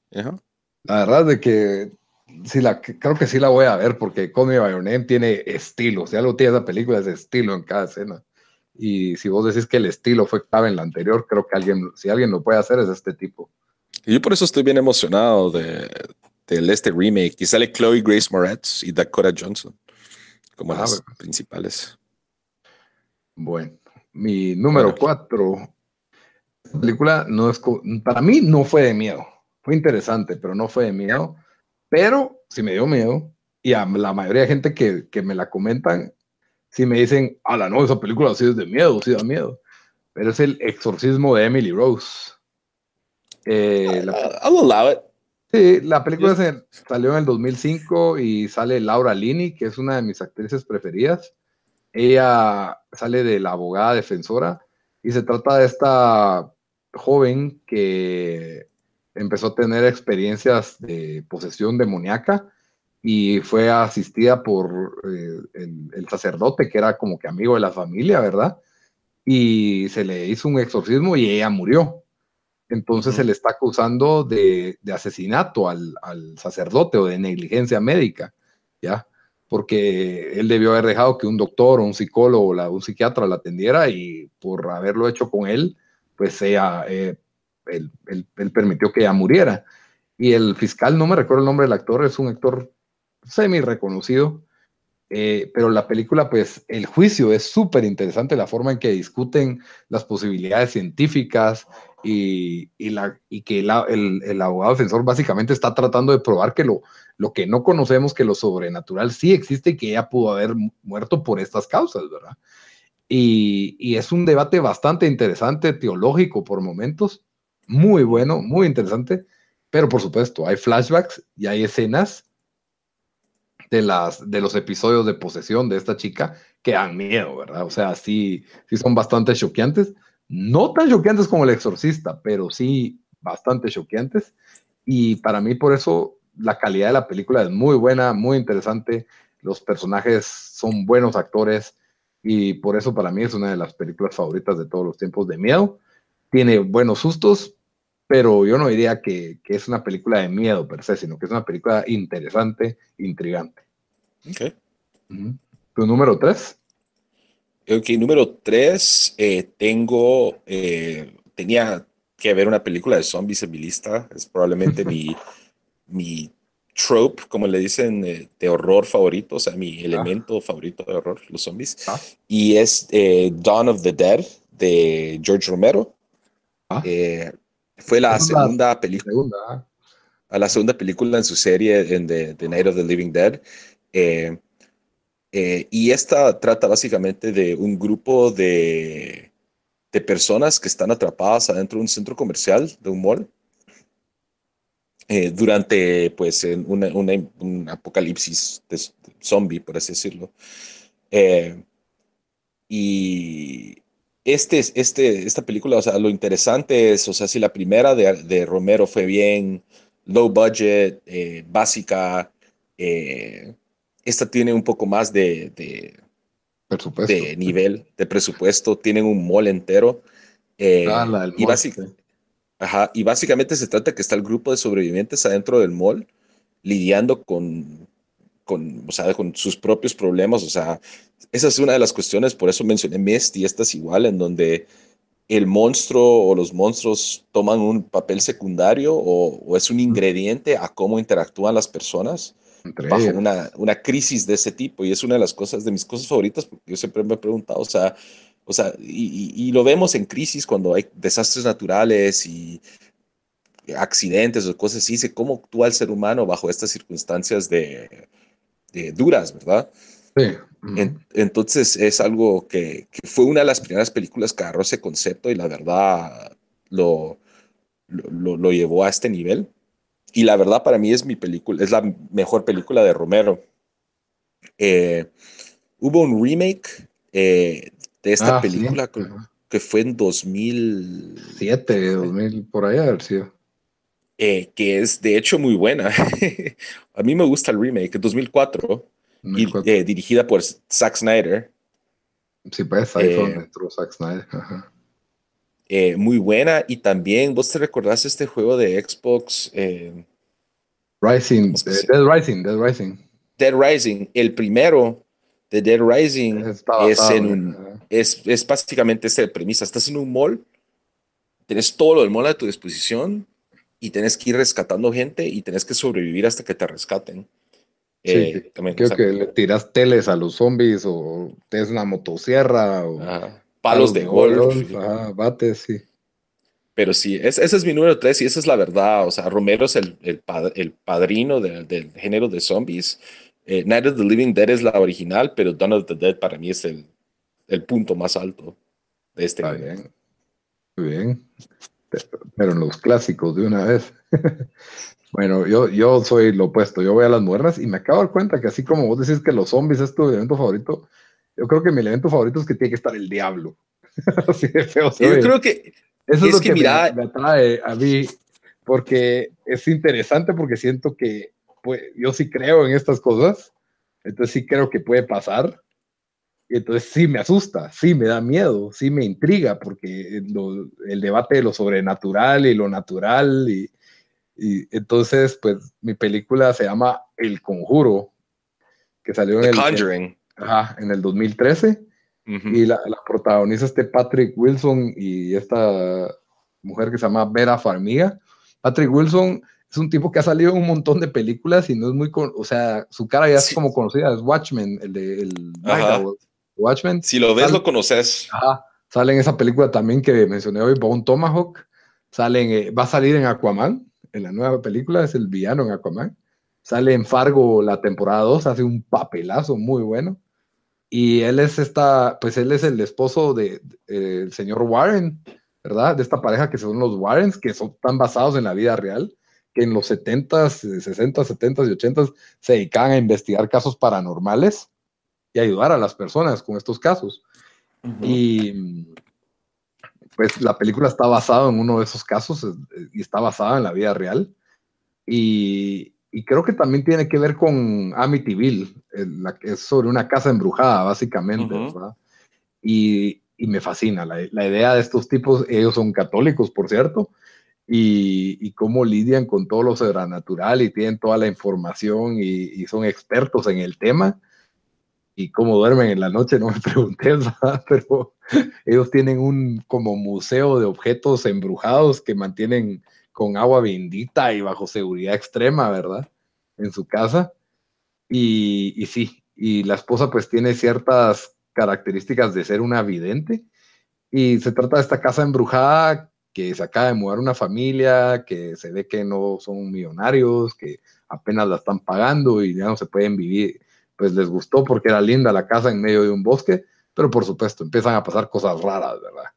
La verdad es de que sí la, creo que sí la voy a ver porque Call Me By Your Name tiene estilo, si algo tiene esa película es estilo en cada escena. Y si vos decís que el estilo fue clave en la anterior, creo que alguien, si alguien lo puede hacer es este tipo. Y yo por eso estoy bien emocionado de, de este remake. Y sale Chloe Grace Moretz y Dakota Johnson como ah, las principales. Bueno, mi número cuatro. película no es, para mí no fue de miedo. Fue interesante, pero no fue de miedo pero si me dio miedo. Y a la mayoría de gente que, que me la comentan, si me dicen, a la no, esa película sí es de miedo, sí da miedo. Pero es el exorcismo de Emily Rose. Eh, la, allow it. Sí, la película se, salió en el 2005 y sale Laura Linney, que es una de mis actrices preferidas. Ella sale de la abogada defensora y se trata de esta joven que empezó a tener experiencias de posesión demoníaca y fue asistida por eh, el, sacerdote que era como que amigo de la familia, ¿verdad? Y se le hizo un exorcismo y ella murió. Entonces se le está acusando de, asesinato al, sacerdote o de negligencia médica, ¿ya? Porque él debió haber dejado que un doctor o un psicólogo o un psiquiatra la atendiera y por haberlo hecho con él, pues ella eh, él, permitió que ella muriera. Y el fiscal, no me recuerdo el nombre del actor, es un actor semi reconocido, eh, pero la película, pues el juicio es súper interesante, la forma en que discuten las posibilidades científicas y, la, y que el, el, abogado defensor básicamente está tratando de probar que lo, lo que no conocemos, que lo sobrenatural sí existe y que ella pudo haber muerto por estas causas, ¿verdad? Y, y es un debate bastante interesante, teológico por momentos, muy bueno, muy interesante, pero por supuesto hay flashbacks y hay escenas de, las, de los episodios de posesión de esta chica que dan miedo, ¿verdad? O sea, sí, sí son bastante choqueantes, no tan choqueantes como el exorcista, pero sí bastante choqueantes. Y para mí por eso la calidad de la película es muy buena, muy interesante, los personajes son buenos actores y por eso para mí es una de las películas favoritas de todos los tiempos de miedo tiene buenos sustos, pero yo no diría que, que, es una película de miedo per se, sino que es una película interesante, intrigante. Ok. ¿Tu número tres? Ok, número tres, eh, tengo, eh, tenía que ver una película de zombies en mi lista, es probablemente <laughs> mi, mi trope, como le dicen, de horror favorito, o sea, mi ah. elemento favorito de horror, los zombies, ah. y es eh, Dawn of the Dead de George Romero. Ah. Eh, fue la segunda película. A la segunda película en su serie en The, Night of the Living Dead. Eh, eh, y esta trata básicamente de un grupo de, de, personas que están atrapadas adentro de un centro comercial, de un mall, durante pues un apocalipsis de zombie, por así decirlo. Eh, y este, este, esta película, o sea, lo interesante es, o sea, si la primera de, Romero fue bien low budget, eh, básica, eh, esta tiene un poco más de, de, de nivel, de presupuesto, tienen un mall entero. Ah, y, y básicamente se trata que está el grupo de sobrevivientes adentro del mall lidiando con, con, o sea, con sus propios problemas. O sea, esa es una de las cuestiones, por eso mencioné Mist y esta es igual, en donde el monstruo o los monstruos toman un papel secundario o, es un ingrediente a cómo interactúan las personas bajo una, una, crisis de ese tipo. Y es una de las cosas, de mis cosas favoritas, porque yo siempre me he preguntado, o sea, o sea y, y lo vemos en crisis cuando hay desastres naturales y accidentes o cosas así, cómo actúa el ser humano bajo estas circunstancias de, duras, ¿verdad? Sí. entonces es algo que, fue una de las primeras películas que agarró ese concepto y la verdad lo, lo, llevó a este nivel. Y la verdad para mí es mi película, es la mejor película de Romero. Eh, hubo un remake eh, de esta ah, película que, fue en 2007, 2000, por allá haber sido. Eh, que es de hecho muy buena. <laughs> a mí me gusta el remake, 2004, Y, eh, dirigida por Zack Snyder. Sí, pues ahí eh, Zack Snyder. Eh, muy buena y también, ¿vos te recordás este juego de Xbox? Rising, Dead Rising, Dead Rising. Dead Rising, el primero de Dead Rising es, en es, es básicamente esta premisa, estás en un mall, tienes todo lo del mall a tu disposición, y tenés que ir rescatando gente y tenés que sobrevivir hasta que te rescaten. Sí, eh, también, creo que le tiras teles a los zombies o tienes una motosierra o palos de golf. bates, sí. Pero sí, ese es mi número tres y esa es la verdad. O sea, Romero es el, el, padrino del género de zombies. Eh, Night of the Living Dead es la original, pero Dawn of the Dead para mí es el, el punto más alto de este. Está bien. Muy bien pero en los clásicos de una vez. <laughs> bueno, yo, yo soy lo opuesto, yo voy a las modernas y me acabo de dar cuenta que así como vos decís que los zombies es tu evento favorito, yo creo que mi evento favorito es que tiene que estar el diablo. <laughs> así de feo. Yo creo que eso es, lo que, me, atrae a mí, porque es interesante porque siento que pues, yo sí creo en estas cosas, entonces sí creo que puede pasar entonces sí me asusta, sí me da miedo, sí me intriga, porque el debate de lo sobrenatural y lo natural, y, entonces, pues mi película se llama El Conjuro, que salió en, el, en el 2013, y la, la, protagoniza este Patrick Wilson y esta mujer que se llama Vera Farmiga. Patrick Wilson es un tipo que ha salido en un montón de películas y no es muy, o sea, su cara ya es como conocida, es Watchmen, el de el Watchmen. Si lo ves, lo conoces. Sale en esa película también que mencioné hoy, Bone Tomahawk. Sale eh, va a salir en Aquaman, en la nueva película, es el villano en Aquaman. Sale en Fargo la temporada 2, hace un papelazo muy bueno. Y él es esta, pues él es el esposo del de, señor Warren, ¿verdad? De esta pareja que son los Warrens, que son tan basados en la vida real, que en los 70s, 60s, 70s y 80s se dedicaban a investigar casos paranormales y ayudar a las personas con estos casos. Y pues la película está basada en uno de esos casos y está basada en la vida real. Y, creo que también tiene que ver con Amityville, la que es sobre una casa embrujada, básicamente, Y, me fascina la, idea de estos tipos, ellos son católicos, por cierto, y, y, cómo lidian con todo lo sobrenatural y tienen toda la información y, y son expertos en el tema y cómo duermen en la noche, no me <laughs> pregunté, pero ellos tienen un como museo de objetos embrujados que mantienen con agua bendita y bajo seguridad extrema, ¿verdad? En su casa. Y, y sí, y la esposa pues tiene ciertas características de ser una vidente. Y se trata de esta casa embrujada que se acaba de mudar una familia, que se ve que no son millonarios, que apenas la están pagando y ya no se pueden vivir, pues les gustó porque era linda la casa en medio de un bosque, pero por supuesto empiezan a pasar cosas raras, ¿verdad?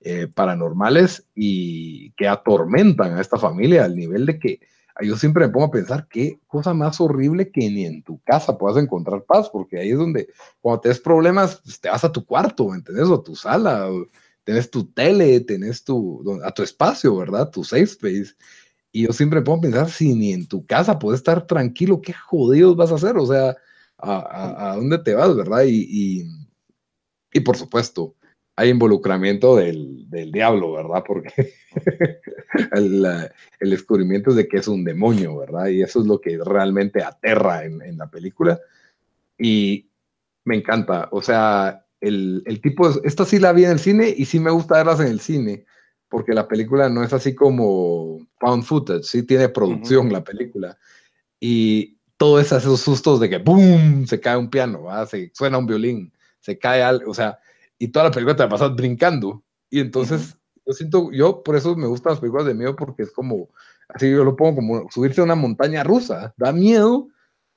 Eh, paranormales y que atormentan a esta familia al nivel de que yo siempre me pongo a pensar qué cosa más horrible que ni en tu casa puedas encontrar paz, porque ahí es donde cuando te des problemas, pues, te vas a tu cuarto, ¿entendés? O a tu sala, tenés tu tele, tenés tu, a tu espacio, ¿verdad? Tu safe space. Y yo siempre me pongo a pensar, si ni en tu casa puedes estar tranquilo, ¿qué jodidos vas a hacer? O sea, ¿a, a, dónde te vas, verdad? Y, y, y por supuesto, hay involucramiento del, del diablo, ¿verdad? Porque <laughs> el, el, descubrimiento es de que es un demonio, ¿verdad? Y eso es lo que realmente aterra en, en la película. Y me encanta, o sea, el, el, tipo, esta sí la vi en el cine y sí me gusta verlas en el cine, porque la película no es así como found footage, sí tiene producción la película. Y todos esos sustos de que ¡boom! se cae un piano, ¿verdad? se suena un violín, se cae algo, o sea, y toda la película te la pasas brincando. Y entonces, yo siento, yo por eso me gustan las películas de miedo, porque es como, así yo lo pongo como subirse a una montaña rusa, da miedo,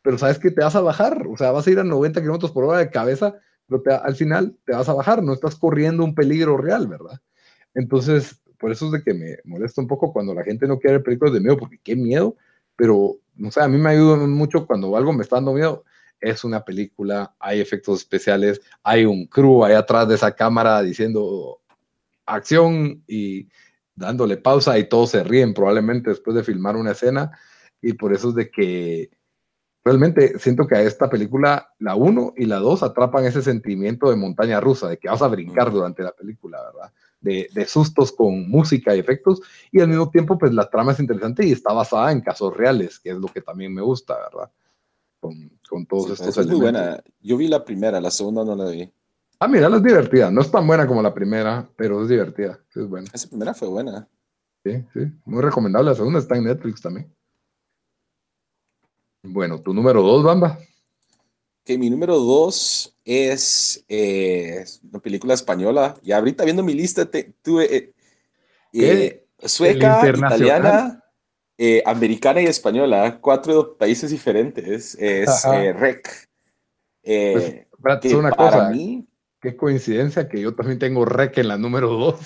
pero sabes que te vas a bajar, o sea, vas a ir a 90 kilómetros por hora de cabeza, pero al final te vas a bajar, no estás corriendo un peligro real, ¿verdad? Entonces, por eso es de que me molesta un poco cuando la gente no quiere películas de miedo, porque qué miedo, pero, no sé, a mí me ayuda mucho cuando algo me está dando miedo, es una película, hay efectos especiales, hay un crew ahí atrás de esa cámara diciendo acción y dándole pausa y todos se ríen probablemente después de filmar una escena. Y por eso es de que realmente siento que a esta película la 1 y la 2 atrapan ese sentimiento de montaña rusa, de que vas a brincar durante la película, ¿verdad? De, de, sustos con música y efectos y al mismo tiempo pues la trama es interesante y está basada en casos reales, que es lo que también me gusta, ¿verdad? con, con todos Sí, estos es muy elementos. buena. Yo vi la primera, la segunda no la vi. Ah, mira, es divertida. No es tan buena como la primera, pero es divertida. Es buena. Esa primera fue buena. Sí, sí. Muy recomendable. La segunda está en Netflix también. Bueno, tu número dos, Bamba. Que mi número dos es eh, una película española. Y ahorita viendo mi lista, te- tuve eh, eh, sueca, italiana, eh, americana y española. Cuatro países diferentes. Es REC. Pues, que una para cosa. mí, Qué coincidencia que yo también tengo Rec en la número dos.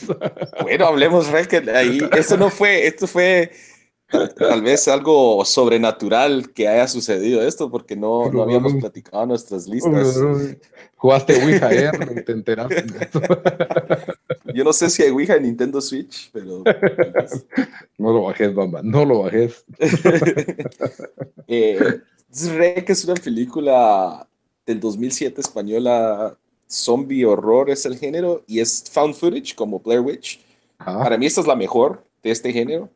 bueno, hablemos REC ahí. <laughs> Esto no fue, esto fue tal, vez algo sobrenatural que haya sucedido esto, porque no, no habíamos platicado nuestras listas. Jugaste Ouija ayer, te enteraste. <laughs> Yo no sé si hay Ouija en Nintendo Switch, pero No lo bajes, Bamba. No lo bajes. <laughs> eh, Rec es una película del 2007 española, zombie horror es el género, y es found footage como Blair Witch. Ajá, Para mí esta es la mejor de este género,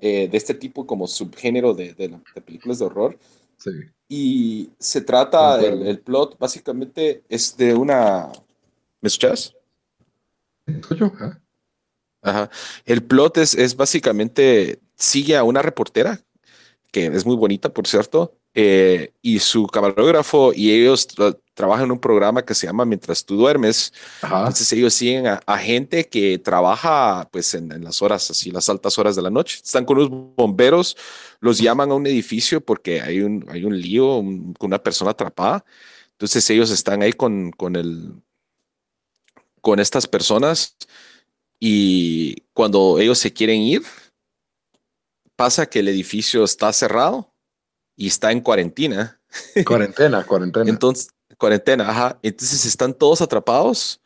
eh, de este tipo como subgénero de, de, de películas de horror. sí. Y se trata, el, el plot básicamente es de una... ¿Me escuchas? ¿Escucho? Ajá. Ajá. El plot es, es básicamente, sigue a una reportera, que es muy bonita, por cierto, eh, y su camarógrafo y ellos tra- trabajan en un programa que se llama Mientras tú duermes. Ajá. Entonces ellos siguen a, a gente que trabaja pues en, en las horas, así las altas horas de la noche. Están con los bomberos, los llaman a un edificio porque hay un, hay un lío un- una persona atrapada. Entonces ellos están ahí con, con, el, con estas personas y cuando ellos se quieren ir, pasa que el edificio está cerrado y está en cuarentena. Cuarentena, <laughs> cuarentena. Entonces, cuarentena, ajá. Entonces están todos atrapados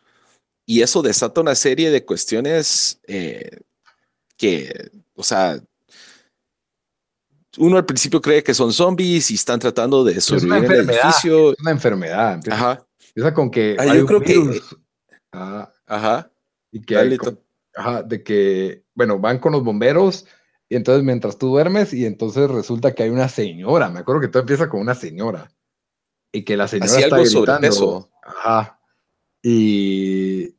y eso desata una serie de cuestiones eh, que, o sea, uno al principio cree que son zombies y están tratando de es sobrevivir en el edificio. Es una enfermedad. Empieza, Ajá, empieza con que Ah, hay yo un creo que- virus. Ajá, ajá. y que hay con- ajá, de que, bueno, van con los bomberos y entonces mientras tú duermes y entonces resulta que hay una señora, me acuerdo que todo empieza con una señora y que la señora Así está algo gritando. sobrepeso. Ajá. Y,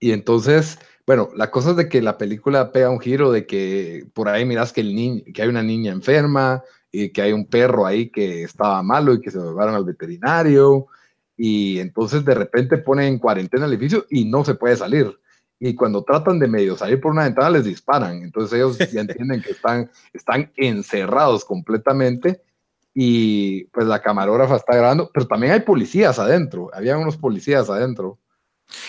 y entonces, bueno, la cosa es de que la película pega un giro de que por ahí miras que, el niño, que hay una niña enferma y que hay un perro ahí que estaba malo y que se lo llevaron al veterinario y entonces de repente ponen en cuarentena el edificio y no se puede salir. Y cuando tratan de medio salir por una ventana les disparan. Entonces ellos <laughs> ya entienden que están, están encerrados completamente y pues la camarógrafa está grabando, pero también hay policías adentro, había unos policías adentro.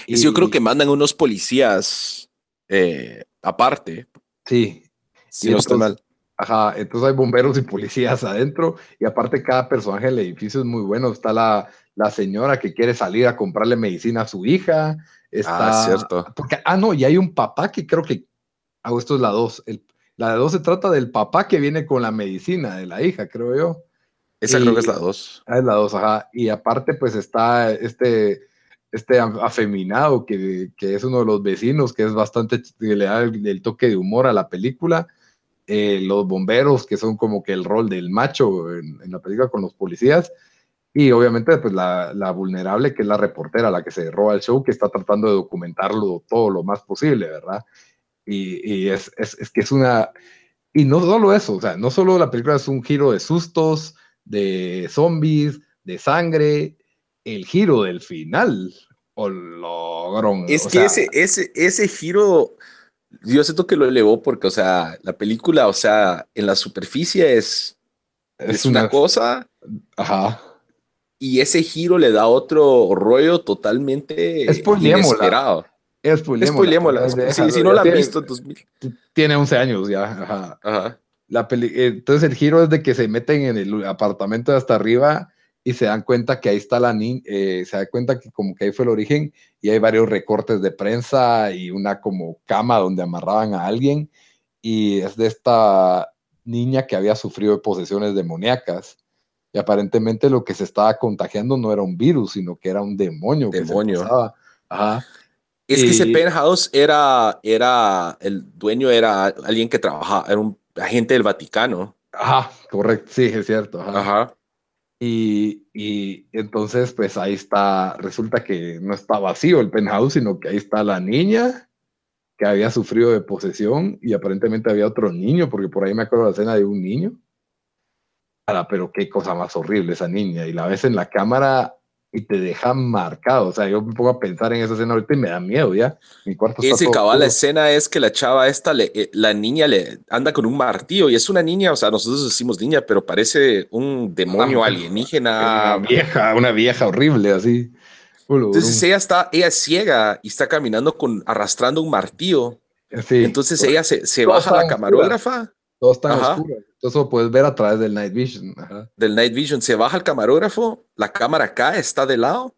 Es- Yo creo Y- que mandan unos policías eh, aparte, Sí, si Y no estoy entonces- mal. Ajá, entonces hay bomberos y policías adentro y aparte cada personaje del edificio es muy bueno. Está la, la señora que quiere salir a comprarle medicina a su hija. Está, Ah, cierto. Porque, ah, no, y hay un papá que creo que, ah, esto es la 2. La de 2 se trata del papá que viene con la medicina de la hija, creo yo. Esa Y- creo que es la 2. Ah, es la 2, ajá. Y aparte, pues está este, este af- afeminado que, que es uno de los vecinos, que es bastante, que le da el, el toque de humor a la película. Eh, los bomberos, que son como que el rol del macho en, en la película con los policías. Y obviamente, pues la, la vulnerable, que es la reportera, la que se roba el show, que está tratando de documentarlo todo lo más posible, ¿verdad? Y, y es, es, es que es una... Y no solo eso, o sea, no solo la película es un giro de sustos, de zombies, de sangre, el giro del final, o logrón. Es o que sea, ese, ese, ese giro, yo siento que lo elevó porque, o sea, la película, o sea, en la superficie es, es, una, cosa Ajá. Y ese giro le da otro rollo totalmente inesperado. Spoilémosla, Sí, si no la han visto. Tiene 11 años ya, ajá. Ajá. La peli- eh, entonces el giro es de que se meten en el apartamento de hasta arriba y se dan cuenta que ahí está la niña, se da cuenta que como que ahí fue el origen y hay varios recortes de prensa y una como cama donde amarraban a alguien y es de esta niña que había sufrido de posesiones demoníacas y aparentemente lo que se estaba contagiando no era un virus, sino que era un demonio. que se Demonio. Ajá. Es que ese penthouse era, era, el dueño era alguien que trabajaba, era un agente del Vaticano. Ajá, correcto, sí, es cierto. ajá. Ajá. Y, y entonces, pues ahí está, resulta que no está vacío el penthouse, sino que ahí está la niña que había sufrido de posesión y aparentemente había otro niño, porque por ahí me acuerdo la escena de un niño. Pero qué cosa más horrible esa niña. Y la ves en la cámara y te deja marcado. O sea, yo me pongo a pensar en esa escena ahorita y me da miedo ya. Mi cuarto Ese todo cabal, la escena es que la chava esta, le- eh, la niña le anda con un martillo y es una niña, o sea, nosotros decimos niña, pero parece un demonio Ah, alienígena. Una vieja, una vieja horrible así. Entonces ella está, ella es ciega y está caminando con, arrastrando un martillo. Sí, Entonces ella se, se baja la camarógrafa todo está Ajá. oscuro. Entonces lo puedes ver a través del night vision. Ajá. del Night Vision, se baja el camarógrafo, la cámara cae, está de lado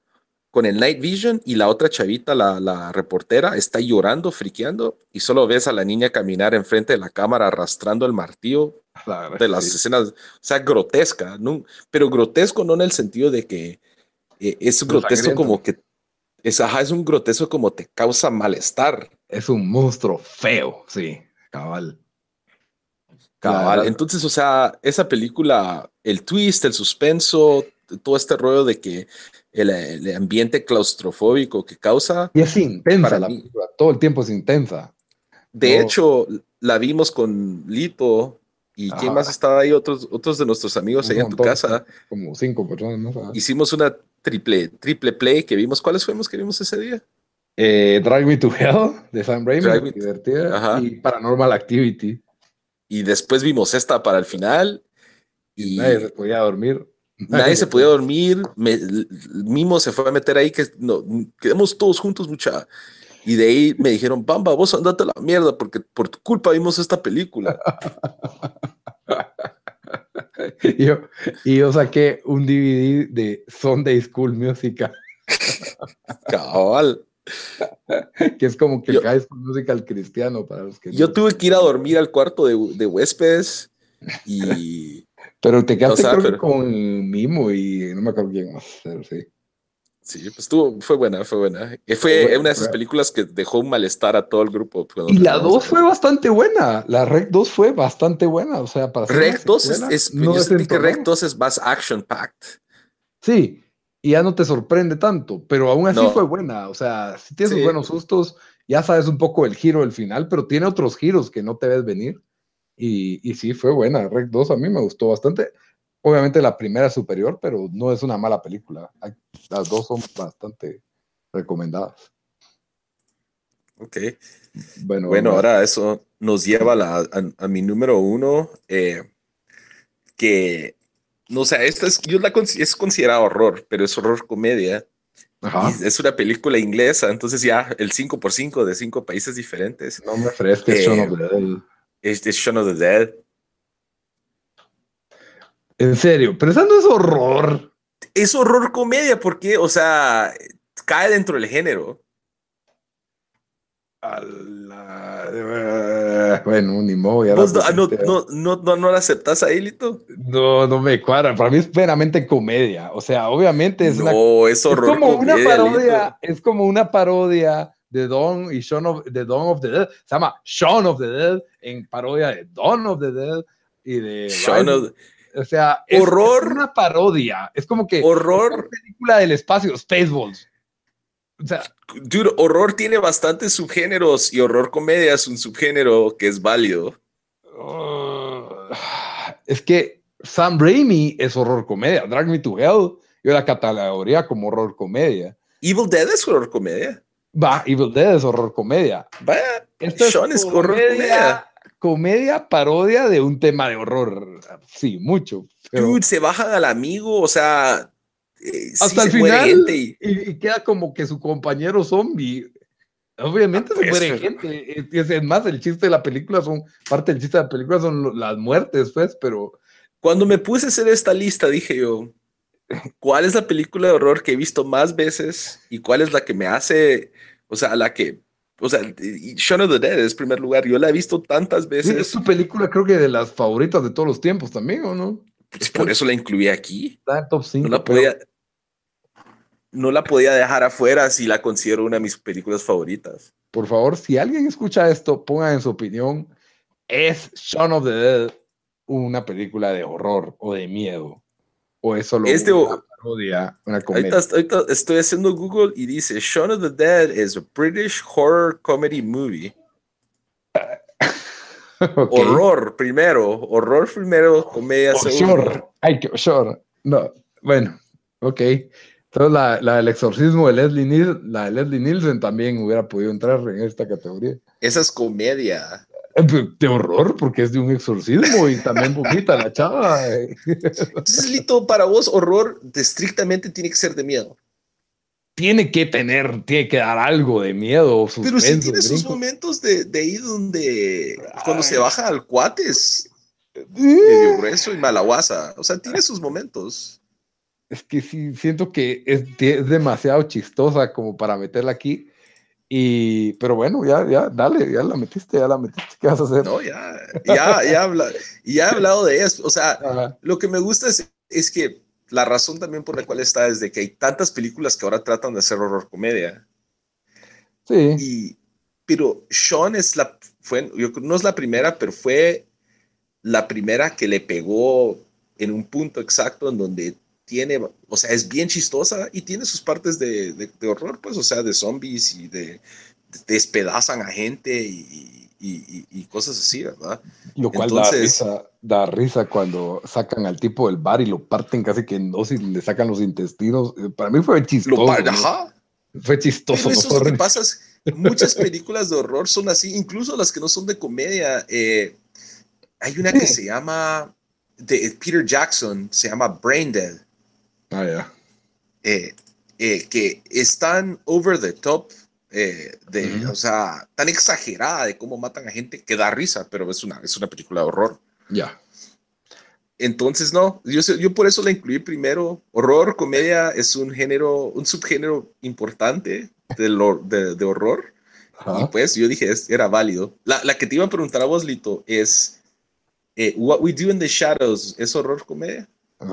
con el Night Vision y la otra chavita, la, la reportera, está llorando, friqueando y solo ves a la niña caminar enfrente de la cámara arrastrando el martillo La verdad de las sí. escenas, o sea, grotesca, ¿no? pero grotesco no en el sentido de que eh, es Pero grotesco sangriento. como que es, ajá, es un grotesco como te causa malestar. Es un monstruo feo, sí, cabal. Cabal. Entonces, o sea, esa película, el twist, el suspenso, todo este rollo de que el, el ambiente claustrofóbico que causa, Y es intensa Para la mí- película, todo el tiempo es intensa. de No. hecho, la vimos con Lito y quién Ajá. más estaba ahí, otros, otros de nuestros amigos Un ahí en tu casa. Como cinco personas más. ajá. Hicimos una triple, triple play que vimos. ¿Cuáles fuimos que vimos ese día? Eh, Drive Me to Hell de Sam Raimi, divertida. Ajá. Y Paranormal Activity. Y después vimos esta para el final. Y Nadie se podía dormir. Nadie se <laughs> podía dormir. me- Mimo se fue a meter ahí que no, quedamos todos juntos, mucha. Y de ahí me dijeron, Bamba, vos andate a la mierda porque por tu culpa vimos esta película. <laughs> y, yo, y yo saqué un DVD de Sunday School Musical, <laughs> Cabal. <laughs> que es como que Yo- el High School Musical cristiano para los que Yo no- tuve que ir a dormir al cuarto de, de huéspedes y <laughs> Pero te quedaste O sea, creo que pero- con Mimo y no me acuerdo quién más, pero sí. sí, pues estuvo, fue buena, fue buena. Eh, Fue Fue buena, una de esas películas que dejó un malestar a todo el grupo. Y la terminamos 2 de fue bastante buena. La Rec 2 fue bastante buena. O sea, para Rec 2 es, es- no sentí que. Rec 2 es más action-packed. Sí, y ya no te sorprende tanto, pero aún así No. fue buena. O sea, si tiene sus Sí. buenos sustos, ya sabes un poco el giro del final, pero tiene otros giros que no te ves venir. Y, y sí, fue buena. Rec 2 a mí me gustó bastante. Obviamente la primera es superior, pero no es una mala película. Las dos son bastante recomendadas. Ok. Bueno, Bueno, ahora eso nos lleva a, la- a- a mi número uno, eh, que, no sé, esta es, yo la es considerada horror, pero es horror comedia. Ajá. Es una película inglesa, entonces ya el 5x5 de cinco países diferentes. Nombre fresco es Eh, Shaun of the Dead. Es, es Shaun of the Dead. En serio, pero esa no es horror. Es horror comedia porque, o sea, cae dentro del género. La... Bueno, ni modo. ¿Vos no, no, no, no, la aceptas ahí, Lito? No, no me cuadra. Para mí es plenamente comedia. O sea, obviamente es no, es horror. Es como comedia, una parodia. Lito. Es como una parodia de Dawn y Shaun of, de Dawn of the Dead. Se llama Shaun of the Dead en parodia de Dawn of the Dead y de. Shaun of... O sea, horror. Es una parodia. Es como que. Horror. película del espacio, Spaceballs. O sea, Dude, horror tiene bastantes subgéneros y horror comedia es un subgénero que es válido. Uh, <sighs> es que Sam Raimi es horror comedia. Drag Me to Hell, yo la catalogaría como horror comedia. Evil Dead es horror comedia. Va, Evil Dead es horror comedia. Vaya, Esto Sean es, horror comedia. Comedia parodia de un tema de horror. Sí, mucho. Pero... Dude, se bajan al amigo, o sea, eh, hasta sí el final y, y, queda como que su compañero zombie. Obviamente se muere gente. Es, es, más, el chiste de la película son, parte del chiste de la película son las muertes, pues, pero. Cuando me puse a hacer esta lista, dije yo, ¿cuál es la película de horror que he visto más veces y cuál es la que me hace, o sea, la que, o sea, Shaun of the Dead es primer lugar, yo la he visto tantas veces. Sí, es su película, creo que de las favoritas de todos los tiempos también, ¿o no? Pues por eso la incluí aquí. Está top 5. No la podía, pero no la podía dejar afuera si la considero una de mis películas favoritas. Por favor, si alguien escucha esto, ponga en su opinión, ¿es Shaun of the Dead una película de horror o de miedo? ¿O es solo es de, una parodia, una comedia? Ahorita, ahorita, estoy haciendo Google y dice, Shaun of the Dead is a British horror comedy movie. <laughs> okay. Horror primero, horror primero, comedia oh, segundo. Sure. Ay, que sure. No, bueno, ok. Entonces, la, la del exorcismo de Leslie, Nielsen, la de Leslie Nielsen también hubiera podido entrar en esta categoría. Esa es comedia. De horror, porque es de un exorcismo y también vomita la chava. Entonces, Lito, para vos, horror estrictamente tiene que ser de miedo. Tiene que tener, tiene que dar algo de miedo. Suspenso, Pero sí tiene sus momentos de, de ahí donde, cuando Ay. se baja al cuates, medio grueso y malaguasa. O sea, tiene sus momentos es que sí, siento que es, es, demasiado chistosa como para meterla aquí. Y, pero bueno, ya, ya, dale, ya la metiste, ya la metiste, ¿qué vas a hacer? No, ya, ya, ya, habla, ya he hablado de eso. O sea, Ajá. lo que me gusta es, es que la razón también por la cual está es de que hay tantas películas que ahora tratan de hacer horror comedia. Sí. Y, pero Sean es la, fue, yo, no es la primera, pero fue la primera que le pegó en un punto exacto en donde tiene, o sea, es bien chistosa y tiene sus partes de, de, de horror, pues, o sea, de zombies y de, de despedazan a gente y, y, y, cosas así, ¿verdad? Lo cual Entonces, da, risa, da risa cuando sacan al tipo del bar y lo parten casi que en dos y le sacan los intestinos. Para mí fue chistoso. Lo ajá. Fue chistoso. Pero eso es lo que pasa. Es, muchas películas de horror son así, incluso las que no son de comedia. Eh, hay una que se llama, de Peter Jackson, se llama Brain Dead. Ah, yeah. eh, eh, que están over the top, eh, de, uh -huh. o sea, tan exagerada de cómo matan a gente que da risa, pero es una, es una película de horror. Ya. Yeah. Entonces, no, yo, yo por eso la incluí primero. Horror, comedia es un género, un subgénero importante de, lo, de, de horror. Uh -huh. Y pues yo dije, era válido. La, la, que te iba a preguntar a vos, Lito, es eh, What We Do in the Shadows, ¿es horror, comedia?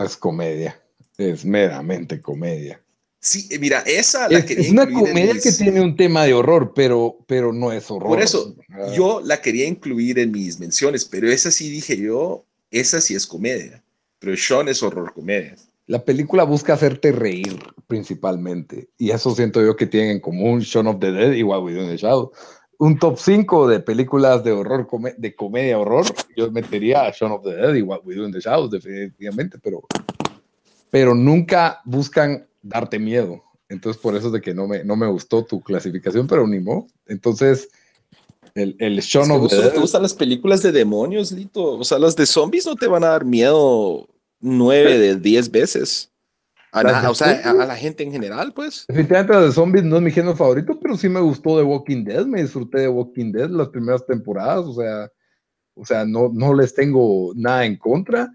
Es comedia es meramente comedia. Sí, mira, esa la es, quería es una comedia mis... que tiene un tema de horror, pero, pero no es horror. Por eso, ah. yo la quería incluir en mis menciones, pero esa sí dije yo, esa sí es comedia, pero Sean es horror comedia. La película busca hacerte reír principalmente, y eso siento yo que tienen en común Shaun of the Dead y What We Do in the Shadow. Un top 5 de películas de horror, de comedia horror, yo metería a Shaun of the Dead y What We Do in the Shadows, definitivamente, pero pero nunca buscan darte miedo. Entonces, por eso es de que no me, no me gustó tu clasificación, pero ni modo. Entonces, el, el Shaun of the Dead. ¿Te gustan las películas de demonios, Lito? O sea, las de zombies no te van a dar miedo nueve de diez veces. A, la, o sea, a, a, la gente en general, pues. Definitivamente las de zombies no es mi género favorito, pero sí me gustó de Walking Dead. Me disfruté de Walking Dead las primeras temporadas. O sea, o sea no, no les tengo nada en contra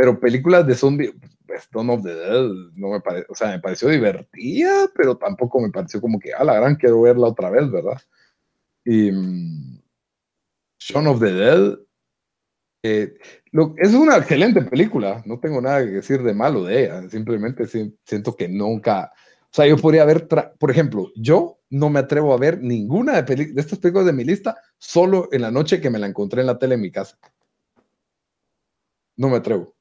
pero películas de zombie, pues, Dawn of the Dead, no me parece, o sea, me pareció divertida, pero tampoco me pareció como que, a la gran, quiero verla otra vez, ¿verdad? Y um, Shaun of the Dead, eh, es una excelente película, no tengo nada que decir de malo de ella, simplemente siento que nunca, o sea, yo podría ver, por ejemplo, yo no me atrevo a ver ninguna de, de estas películas de mi lista solo en la noche que me la encontré en la tele en mi casa. No me atrevo.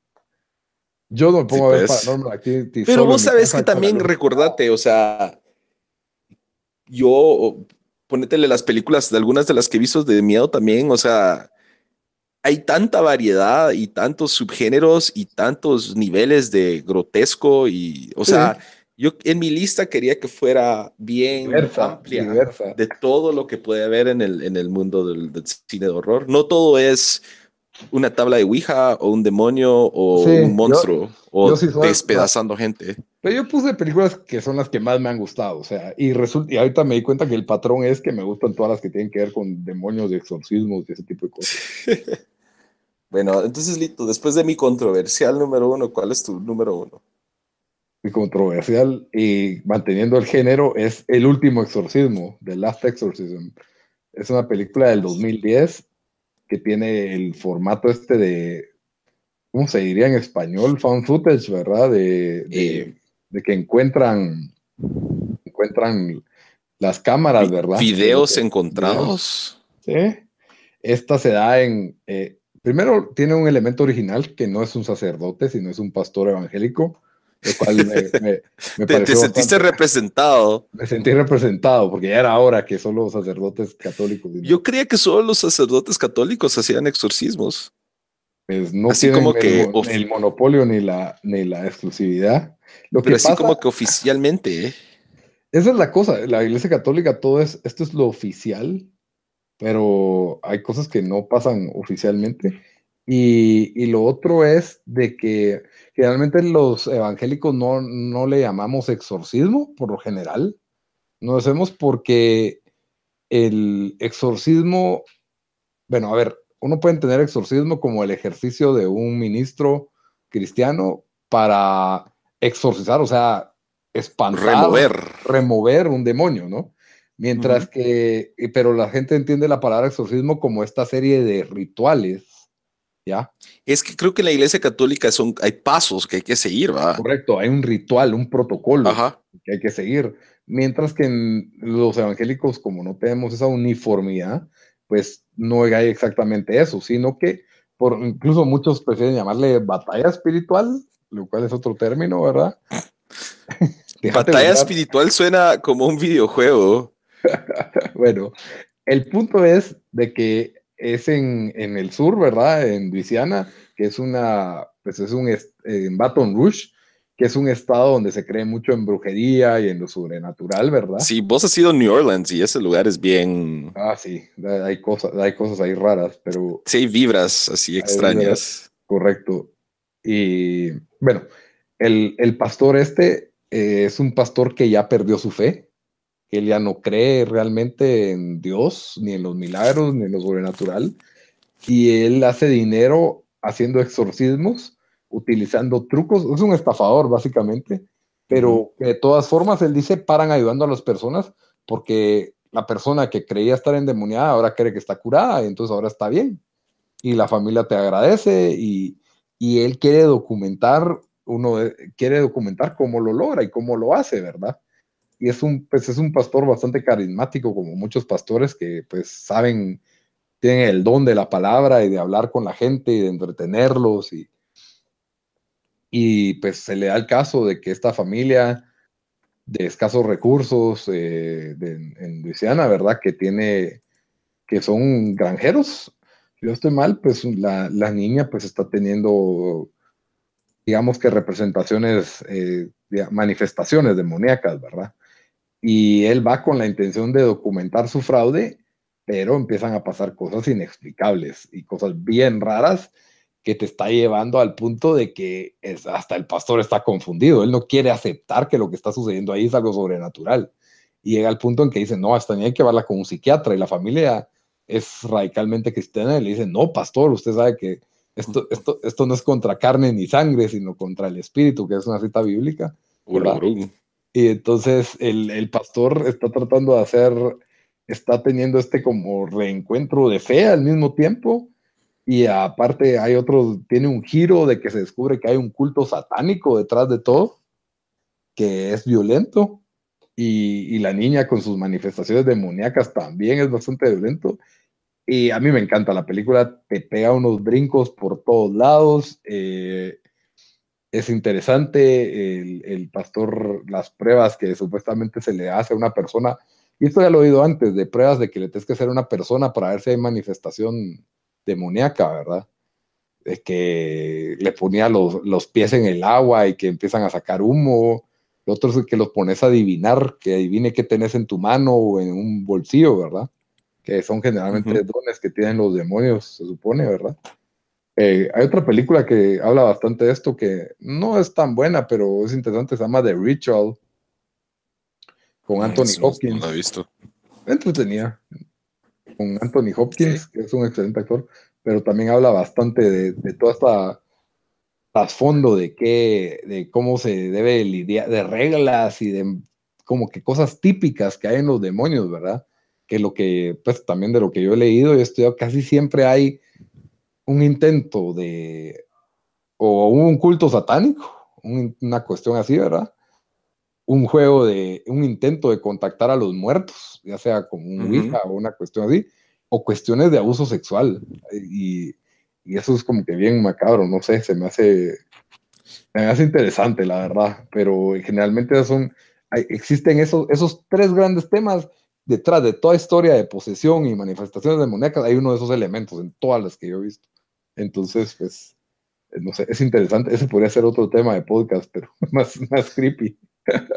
Yo no pongo a ver pues. Paranormal Activity. Pero vos sabes que también recordate, o sea, yo, ponétele las películas de algunas de las que he visto de miedo también, o sea, hay tanta variedad y tantos subgéneros y tantos niveles de grotesco y, o sea, yo en mi lista quería que fuera bien amplia de todo lo que puede haber en el, en el mundo del, del, cine de horror. No todo es una tabla de Ouija o un demonio o un monstruo o despedazando gente. Pero yo puse películas que son las que más me han gustado, o sea, y, resulta, y ahorita me di cuenta que el patrón es que me gustan todas las que tienen que ver con demonios, y exorcismos y ese tipo de cosas. <laughs> bueno, entonces, Lito, después de mi controversial número uno, ¿cuál es tu número uno? Mi controversial y manteniendo el género es El último exorcismo, The Last Exorcism. Es una película del 2010 que tiene el formato este de, ¿cómo se diría en español? Found footage, ¿verdad? De, de, eh. que encuentran, encuentran las cámaras, ¿verdad? Videos encontrados. Sí. Esta se da en, eh, primero tiene un elemento original que no es un sacerdote, sino es un pastor evangélico te, sentiste representado. Me sentí representado porque ya era hora que solo los sacerdotes católicos. Yo creía que solo los sacerdotes católicos hacían exorcismos. Pues no así como que el, monopolio ni la, ni la exclusividad. Lo Pero así como que oficialmente. ¿eh? Esa es la cosa. La Iglesia Católica, todo es, esto es lo oficial, pero hay cosas que no pasan oficialmente. Y, y lo otro es de que Generalmente los evangélicos no, no le llamamos exorcismo, por lo general. No lo hacemos porque el exorcismo, bueno, a ver, uno puede entender exorcismo como el ejercicio de un ministro cristiano para exorcizar, o sea, espantar, remover, remover un demonio, ¿no? Mientras que, pero la gente entiende la palabra exorcismo como esta serie de rituales es que creo que en la iglesia católica son, hay pasos que hay que seguir, ¿va? Correcto, hay un ritual, un protocolo que hay que seguir. Mientras que en los evangélicos, como no tenemos esa uniformidad, pues no hay exactamente eso, sino que por, incluso muchos prefieren llamarle batalla espiritual, lo cual es otro término, ¿verdad? <laughs> batalla espiritual suena como un videojuego. <laughs> bueno, el punto es de que es en, el sur, ¿verdad? En Luisiana, que es una, pues es un, en Baton Rouge, que es un estado donde se cree mucho en brujería y en lo sobrenatural, ¿verdad? Sí, vos has ido a New Orleans y ese lugar es bien... Ah, sí, hay cosas, hay cosas ahí raras, pero... Sí, hay vibras así extrañas. correcto. Y bueno, el, el pastor este eh, es un pastor que ya perdió su fe, él ya no cree realmente en Dios, ni en los milagros, ni en lo sobrenatural, y él hace dinero haciendo exorcismos, utilizando trucos, es un estafador básicamente, pero de todas formas él dice, paran ayudando a las personas porque la persona que creía estar endemoniada ahora cree que está curada, y entonces ahora está bien, y la familia te agradece, y, y él quiere documentar, uno quiere documentar cómo lo logra y cómo lo hace, ¿verdad? Y es un, pues es un pastor bastante carismático, como muchos pastores que pues saben, tienen el don de la palabra y de hablar con la gente y de entretenerlos y, y pues se le da el caso de que esta familia de escasos recursos eh, en Luisiana, ¿verdad? Que tiene, que son granjeros, si yo estoy mal, pues la, la niña pues está teniendo, digamos que representaciones, eh, manifestaciones demoníacas, ¿verdad? Y él va con la intención de documentar su fraude, pero empiezan a pasar cosas inexplicables y cosas bien raras que te está llevando al punto de que es, hasta el pastor está confundido. Él no quiere aceptar que lo que está sucediendo ahí es algo sobrenatural. Y llega al punto en que dice, no, hasta ni hay que verla con un psiquiatra. Y la familia es radicalmente cristiana y le dice, no, pastor, usted sabe que esto, esto, esto no es contra carne ni sangre, sino contra el espíritu, que es una cita bíblica. Y entonces el, el, pastor está tratando de hacer, está teniendo este como reencuentro de fe al mismo tiempo. Y aparte hay otro, tiene un giro de que se descubre que hay un culto satánico detrás de todo, que es violento. Y, y la niña con sus manifestaciones demoníacas también es bastante violento. Y a mí me encanta la película, te pega unos brincos por todos lados. Eh, es interesante el, pastor, las pruebas que supuestamente se le hace a una persona. Y esto ya lo he oído antes, de pruebas de que le tienes que hacer a una persona para ver si hay manifestación demoníaca, ¿verdad? De que le ponía los, los pies en el agua y que empiezan a sacar humo. Otros es que los pones a adivinar, que adivine qué tenés en tu mano o en un bolsillo, ¿verdad? que son generalmente dones que tienen los demonios, se supone, ¿verdad? Eh, hay otra película que habla bastante de esto que no es tan buena, pero es interesante, se llama The Ritual, con Anthony Hopkins. No la he visto. Entretenida. Con Anthony Hopkins, que es un excelente actor, pero también habla bastante de, de toda esta trasfondo de qué, de cómo se debe lidiar, de reglas y de como que cosas típicas que hay en los demonios, ¿verdad? que lo que, pues también de lo que yo he leído y he estudiado, casi siempre hay un intento de, o un culto satánico, una cuestión así, ¿verdad? Un juego de, un intento de contactar a los muertos, ya sea como un hija o una cuestión así, o cuestiones de abuso sexual. Y, y, eso es como que bien macabro, no sé, se me hace, me hace interesante, la verdad, pero generalmente son, existen esos, esos tres grandes temas detrás de toda historia de posesión y manifestaciones demoníacas hay uno de esos elementos en todas las que yo he visto. Entonces, pues, eh, no sé, es interesante. Ese podría ser otro tema de podcast, pero <laughs> más, más creepy.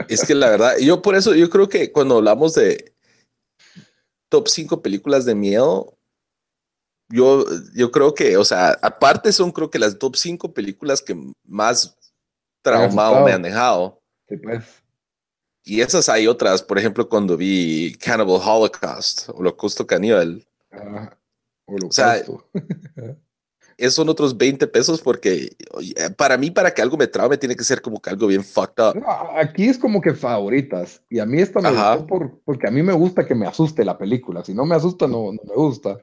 Es que la verdad, yo por eso, yo creo que cuando hablamos de top 5 películas de miedo, yo, yo creo que, o sea, aparte son creo que las top 5 películas que más traumado me han dejado. Sí, pues. Y esas hay otras, por ejemplo, cuando vi Cannibal Holocaust, Holocausto Caníbal. Ah, o sea, <laughs> esos son otros 20 pesos porque para mí, para que algo me traume, tiene que ser como que algo bien fucked up. aquí es como que favoritas. Y a mí esta me gustó por, porque a mí me gusta que me asuste la película. Si no me asusta, no, no me gusta.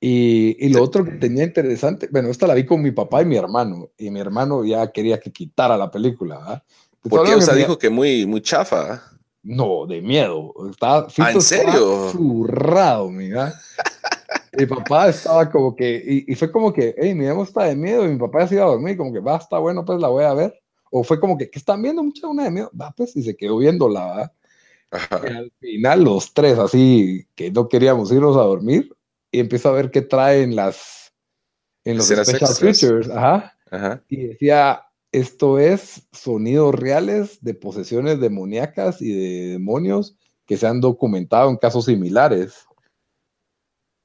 Y, y lo otro que tenía interesante, bueno, esta la vi con mi papá y mi hermano. Y mi hermano ya quería que quitara la película. ¿verdad? Porque, o sea, dijo que muy, muy chafa. No, de miedo. Está, ¿Ah, ¿En serio? Zurrado, mira. Mi papá estaba como que, y, fue como que, hey, mi amo está de miedo, y mi papá ya se iba a dormir, como que, va, está bueno, pues la voy a ver. O fue como que, ¿qué están viendo? Mucha una de miedo, va, pues, y se quedó viéndola, ¿verdad? Y al final, los tres, así, que no queríamos irnos a dormir, y empiezo a ver qué traen las, en los special features, ajá. Ajá. Y decía, esto es sonidos reales de posesiones demoníacas y de demonios que se han documentado en casos similares.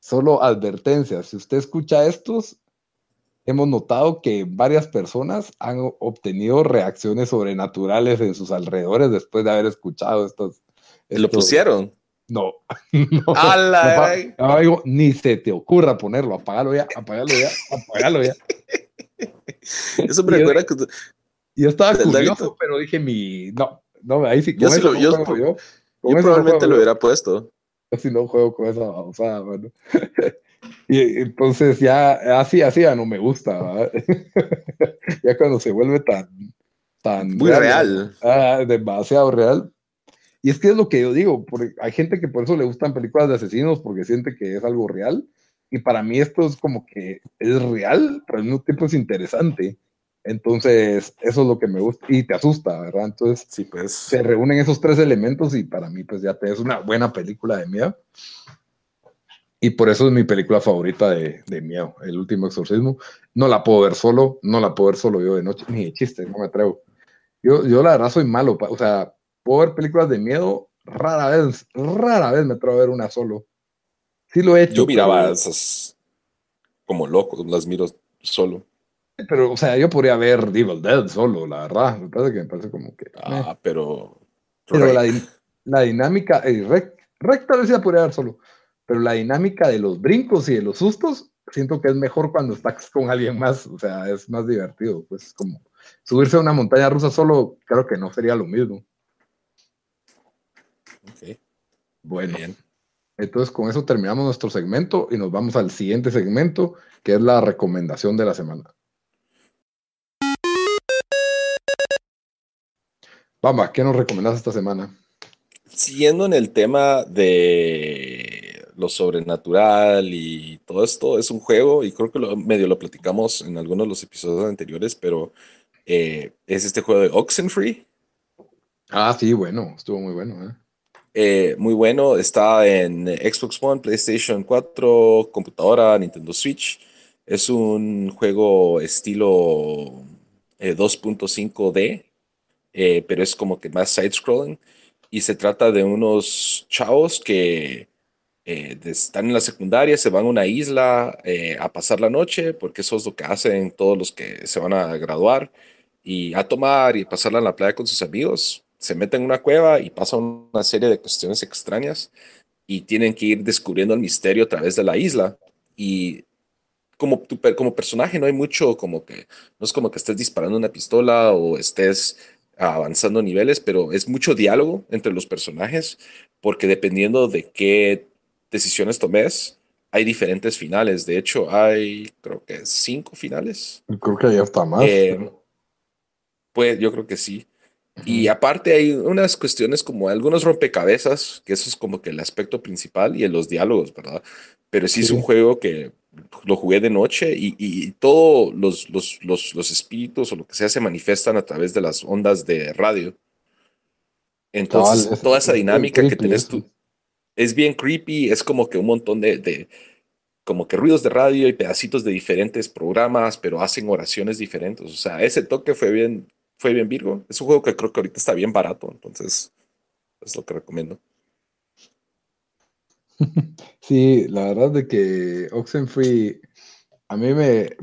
Solo advertencias, si usted escucha estos, hemos notado que varias personas han obtenido reacciones sobrenaturales en sus alrededores después de haber escuchado estos. ¿Lo pusieron? No. <laughs> no, ni se te ocurra ponerlo, apágalo ya, apágalo ya, apágalo ya. <laughs> Eso me recuerda que. Yo estaba curioso, pero dije mi. No, no, ahí sí. Yo, yo, yo, probablemente lo hubiera puesto. Yo si no juego con esa sea, bueno. <laughs> y entonces ya, así, así ya no me gusta. <laughs> ya cuando se vuelve tan. tan Muy real. Ah, demasiado real. Y es que es lo que yo digo, porque hay gente que por eso le gustan películas de asesinos, porque siente que es algo real. Y para mí esto es como que es real, pero al mismo tiempo es interesante. Entonces, eso es lo que me gusta y te asusta, ¿verdad? Entonces, sí, pues. se reúnen esos tres elementos y para mí, pues ya te es una buena película de miedo. Y por eso es mi película favorita de, de, miedo, El último exorcismo. No la puedo ver solo, no la puedo ver solo yo de noche, ni de chiste, no me atrevo. Yo, yo la verdad soy malo, o sea, puedo ver películas de miedo, rara vez, rara vez me atrevo a ver una solo. Sí lo he hecho. Yo miraba esas como loco, las miro solo. Pero, o sea, yo podría ver Evil Dead solo, la verdad. Me parece que me parece como que. Ah, pero. Pero la, la, dinámica. Eh, Rec, tal vez ya podría ver solo. Pero la dinámica de los brincos y de los sustos siento que es mejor cuando estás con alguien más, o sea, es más divertido, pues como subirse a una montaña rusa solo, creo que no sería lo mismo. Bueno, entonces con eso terminamos nuestro segmento y nos vamos al siguiente segmento, que es la recomendación de la semana. Vamos, ¿qué nos recomendas esta semana? Siguiendo en el tema de lo sobrenatural y todo esto, es un juego, y creo que lo, medio lo platicamos en algunos de los episodios anteriores, pero eh, es este juego de Oxenfree. Ah, sí, bueno, estuvo muy bueno. ¿eh? Eh, muy bueno, está en Xbox One, PlayStation 4, computadora, Nintendo Switch. Es un juego estilo 2.5D, pero es como que más side-scrolling. Y se trata de unos chavos que están en la secundaria, se van a una isla a pasar la noche, porque eso es lo que hacen todos los que se van a graduar y a tomar y pasarla en la playa con sus amigos. Se meten en una cueva y pasan una serie de cuestiones extrañas y tienen que ir descubriendo el misterio a través de la isla. Y como, como personaje no hay mucho como que, no es como que estés disparando una pistola o estés avanzando niveles, pero es mucho diálogo entre los personajes porque dependiendo de qué decisiones tomes, hay diferentes finales. De hecho, hay creo que cinco finales. Creo que ya está más. Eh, pues yo creo que sí. Y aparte hay unas cuestiones como algunos rompecabezas, que eso es como que el aspecto principal y en los diálogos, ¿verdad? Pero sí, es un juego que lo jugué de noche y, y todos los, los, los, los, espíritus o lo que sea se manifiestan a través de las ondas de radio. Entonces, toda esa dinámica que tenés tú es bien creepy, es como que un montón de, de como que ruidos de radio y pedacitos de diferentes programas, pero hacen oraciones diferentes. O sea, ese toque fue bien, fue bien Virgo. Es un juego que creo que ahorita está bien barato, entonces es lo que recomiendo. <laughs> Sí, la verdad de que Oxenfree a mí me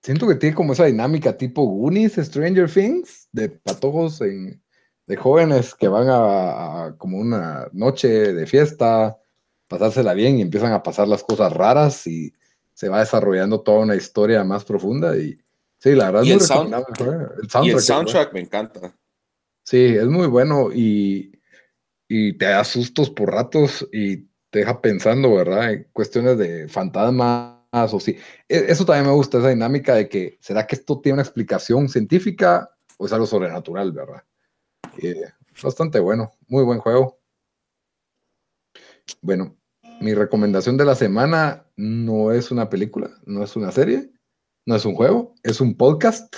siento que tiene como esa dinámica tipo Goonies, Stranger Things, de patojos en, de jóvenes que van a, como una noche de fiesta, pasársela bien y empiezan a pasar las cosas raras y se va desarrollando toda una historia más profunda y Sí, la verdad es muy el, el soundtrack, y el soundtrack me encanta. Sí, es muy bueno y, y te da sustos por ratos y te deja pensando, ¿verdad? En cuestiones de fantasmas o sí. E, eso también me gusta, esa dinámica de que, ¿será que esto tiene una explicación científica o es algo sobrenatural, ¿verdad? bastante bueno, muy buen juego. Bueno, mi recomendación de la semana no es una película, no es una serie, no es un juego, es un podcast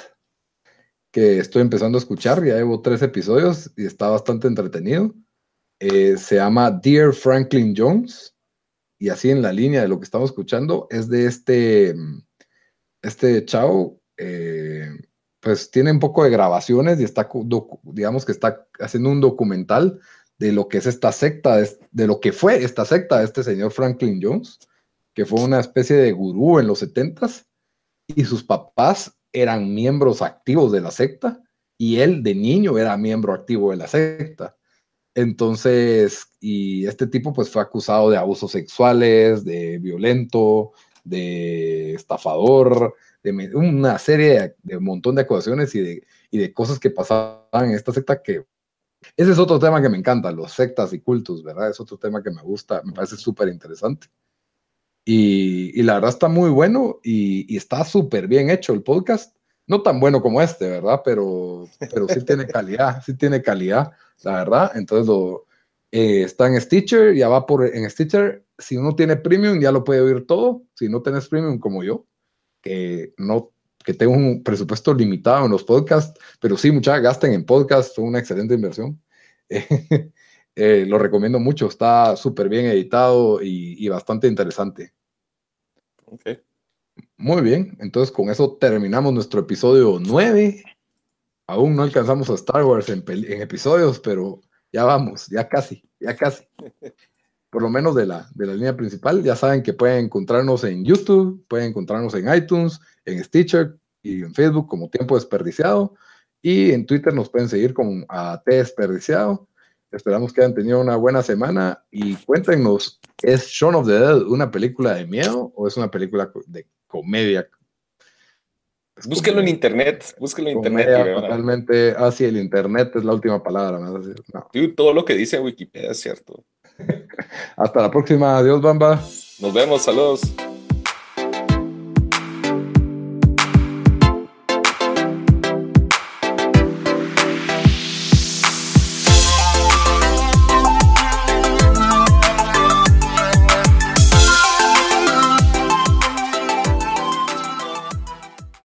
que estoy empezando a escuchar. Ya llevo tres episodios y está bastante entretenido. Eh, se llama Dear Franklin Jones. Y así en la línea de lo que estamos escuchando es de este, este chavo. Eh, pues tiene un poco de grabaciones y está, digamos que está haciendo un documental de lo que es esta secta, de lo que fue esta secta de este señor Franklin Jones, que fue una especie de gurú en los setentas y sus papás eran miembros activos de la secta y él de niño era miembro activo de la secta. Entonces, y este tipo pues fue acusado de abusos sexuales, de violento, de estafador, de una serie de, un montón de acusaciones y de, y de cosas que pasaban en esta secta que ese es otro tema que me encanta, los sectas y cultos, ¿verdad? Es otro tema que me gusta, me parece súper interesante. Y, la verdad está muy bueno y, está súper bien hecho el podcast. No tan bueno como este, ¿verdad? Pero, pero sí tiene calidad, sí tiene calidad, la verdad. Entonces lo, eh, está en Stitcher, ya va por en Stitcher. Si uno tiene premium, ya lo puede oír todo. Si no tenés premium como yo, que no que tengo un presupuesto limitado en los podcasts, pero sí, muchas gasten en podcast, fue una excelente inversión. <laughs> Eh, lo recomiendo mucho, está súper bien editado y, bastante interesante. Ok. Muy bien, entonces con eso terminamos nuestro episodio 9. Aún no alcanzamos a Star Wars en, episodios, pero ya vamos, ya casi, ya casi. <laughs> Por lo menos de la, de la línea principal, ya saben que pueden encontrarnos en YouTube, pueden encontrarnos en iTunes, en Stitcher y en Facebook como Tiempo Desperdiciado. Y en Twitter nos pueden seguir como a T Desperdiciado. Esperamos que hayan tenido una buena semana y cuéntenos, ¿es Shaun of the Dead una película de miedo o es una película de comedia? Búsquenlo en internet, búsquenlo en internet. Totalmente, ah, sí, el internet es la última palabra. ¿no? todo lo que dice Wikipedia es cierto. <laughs> Hasta la próxima, adiós, Bamba. Nos vemos, saludos.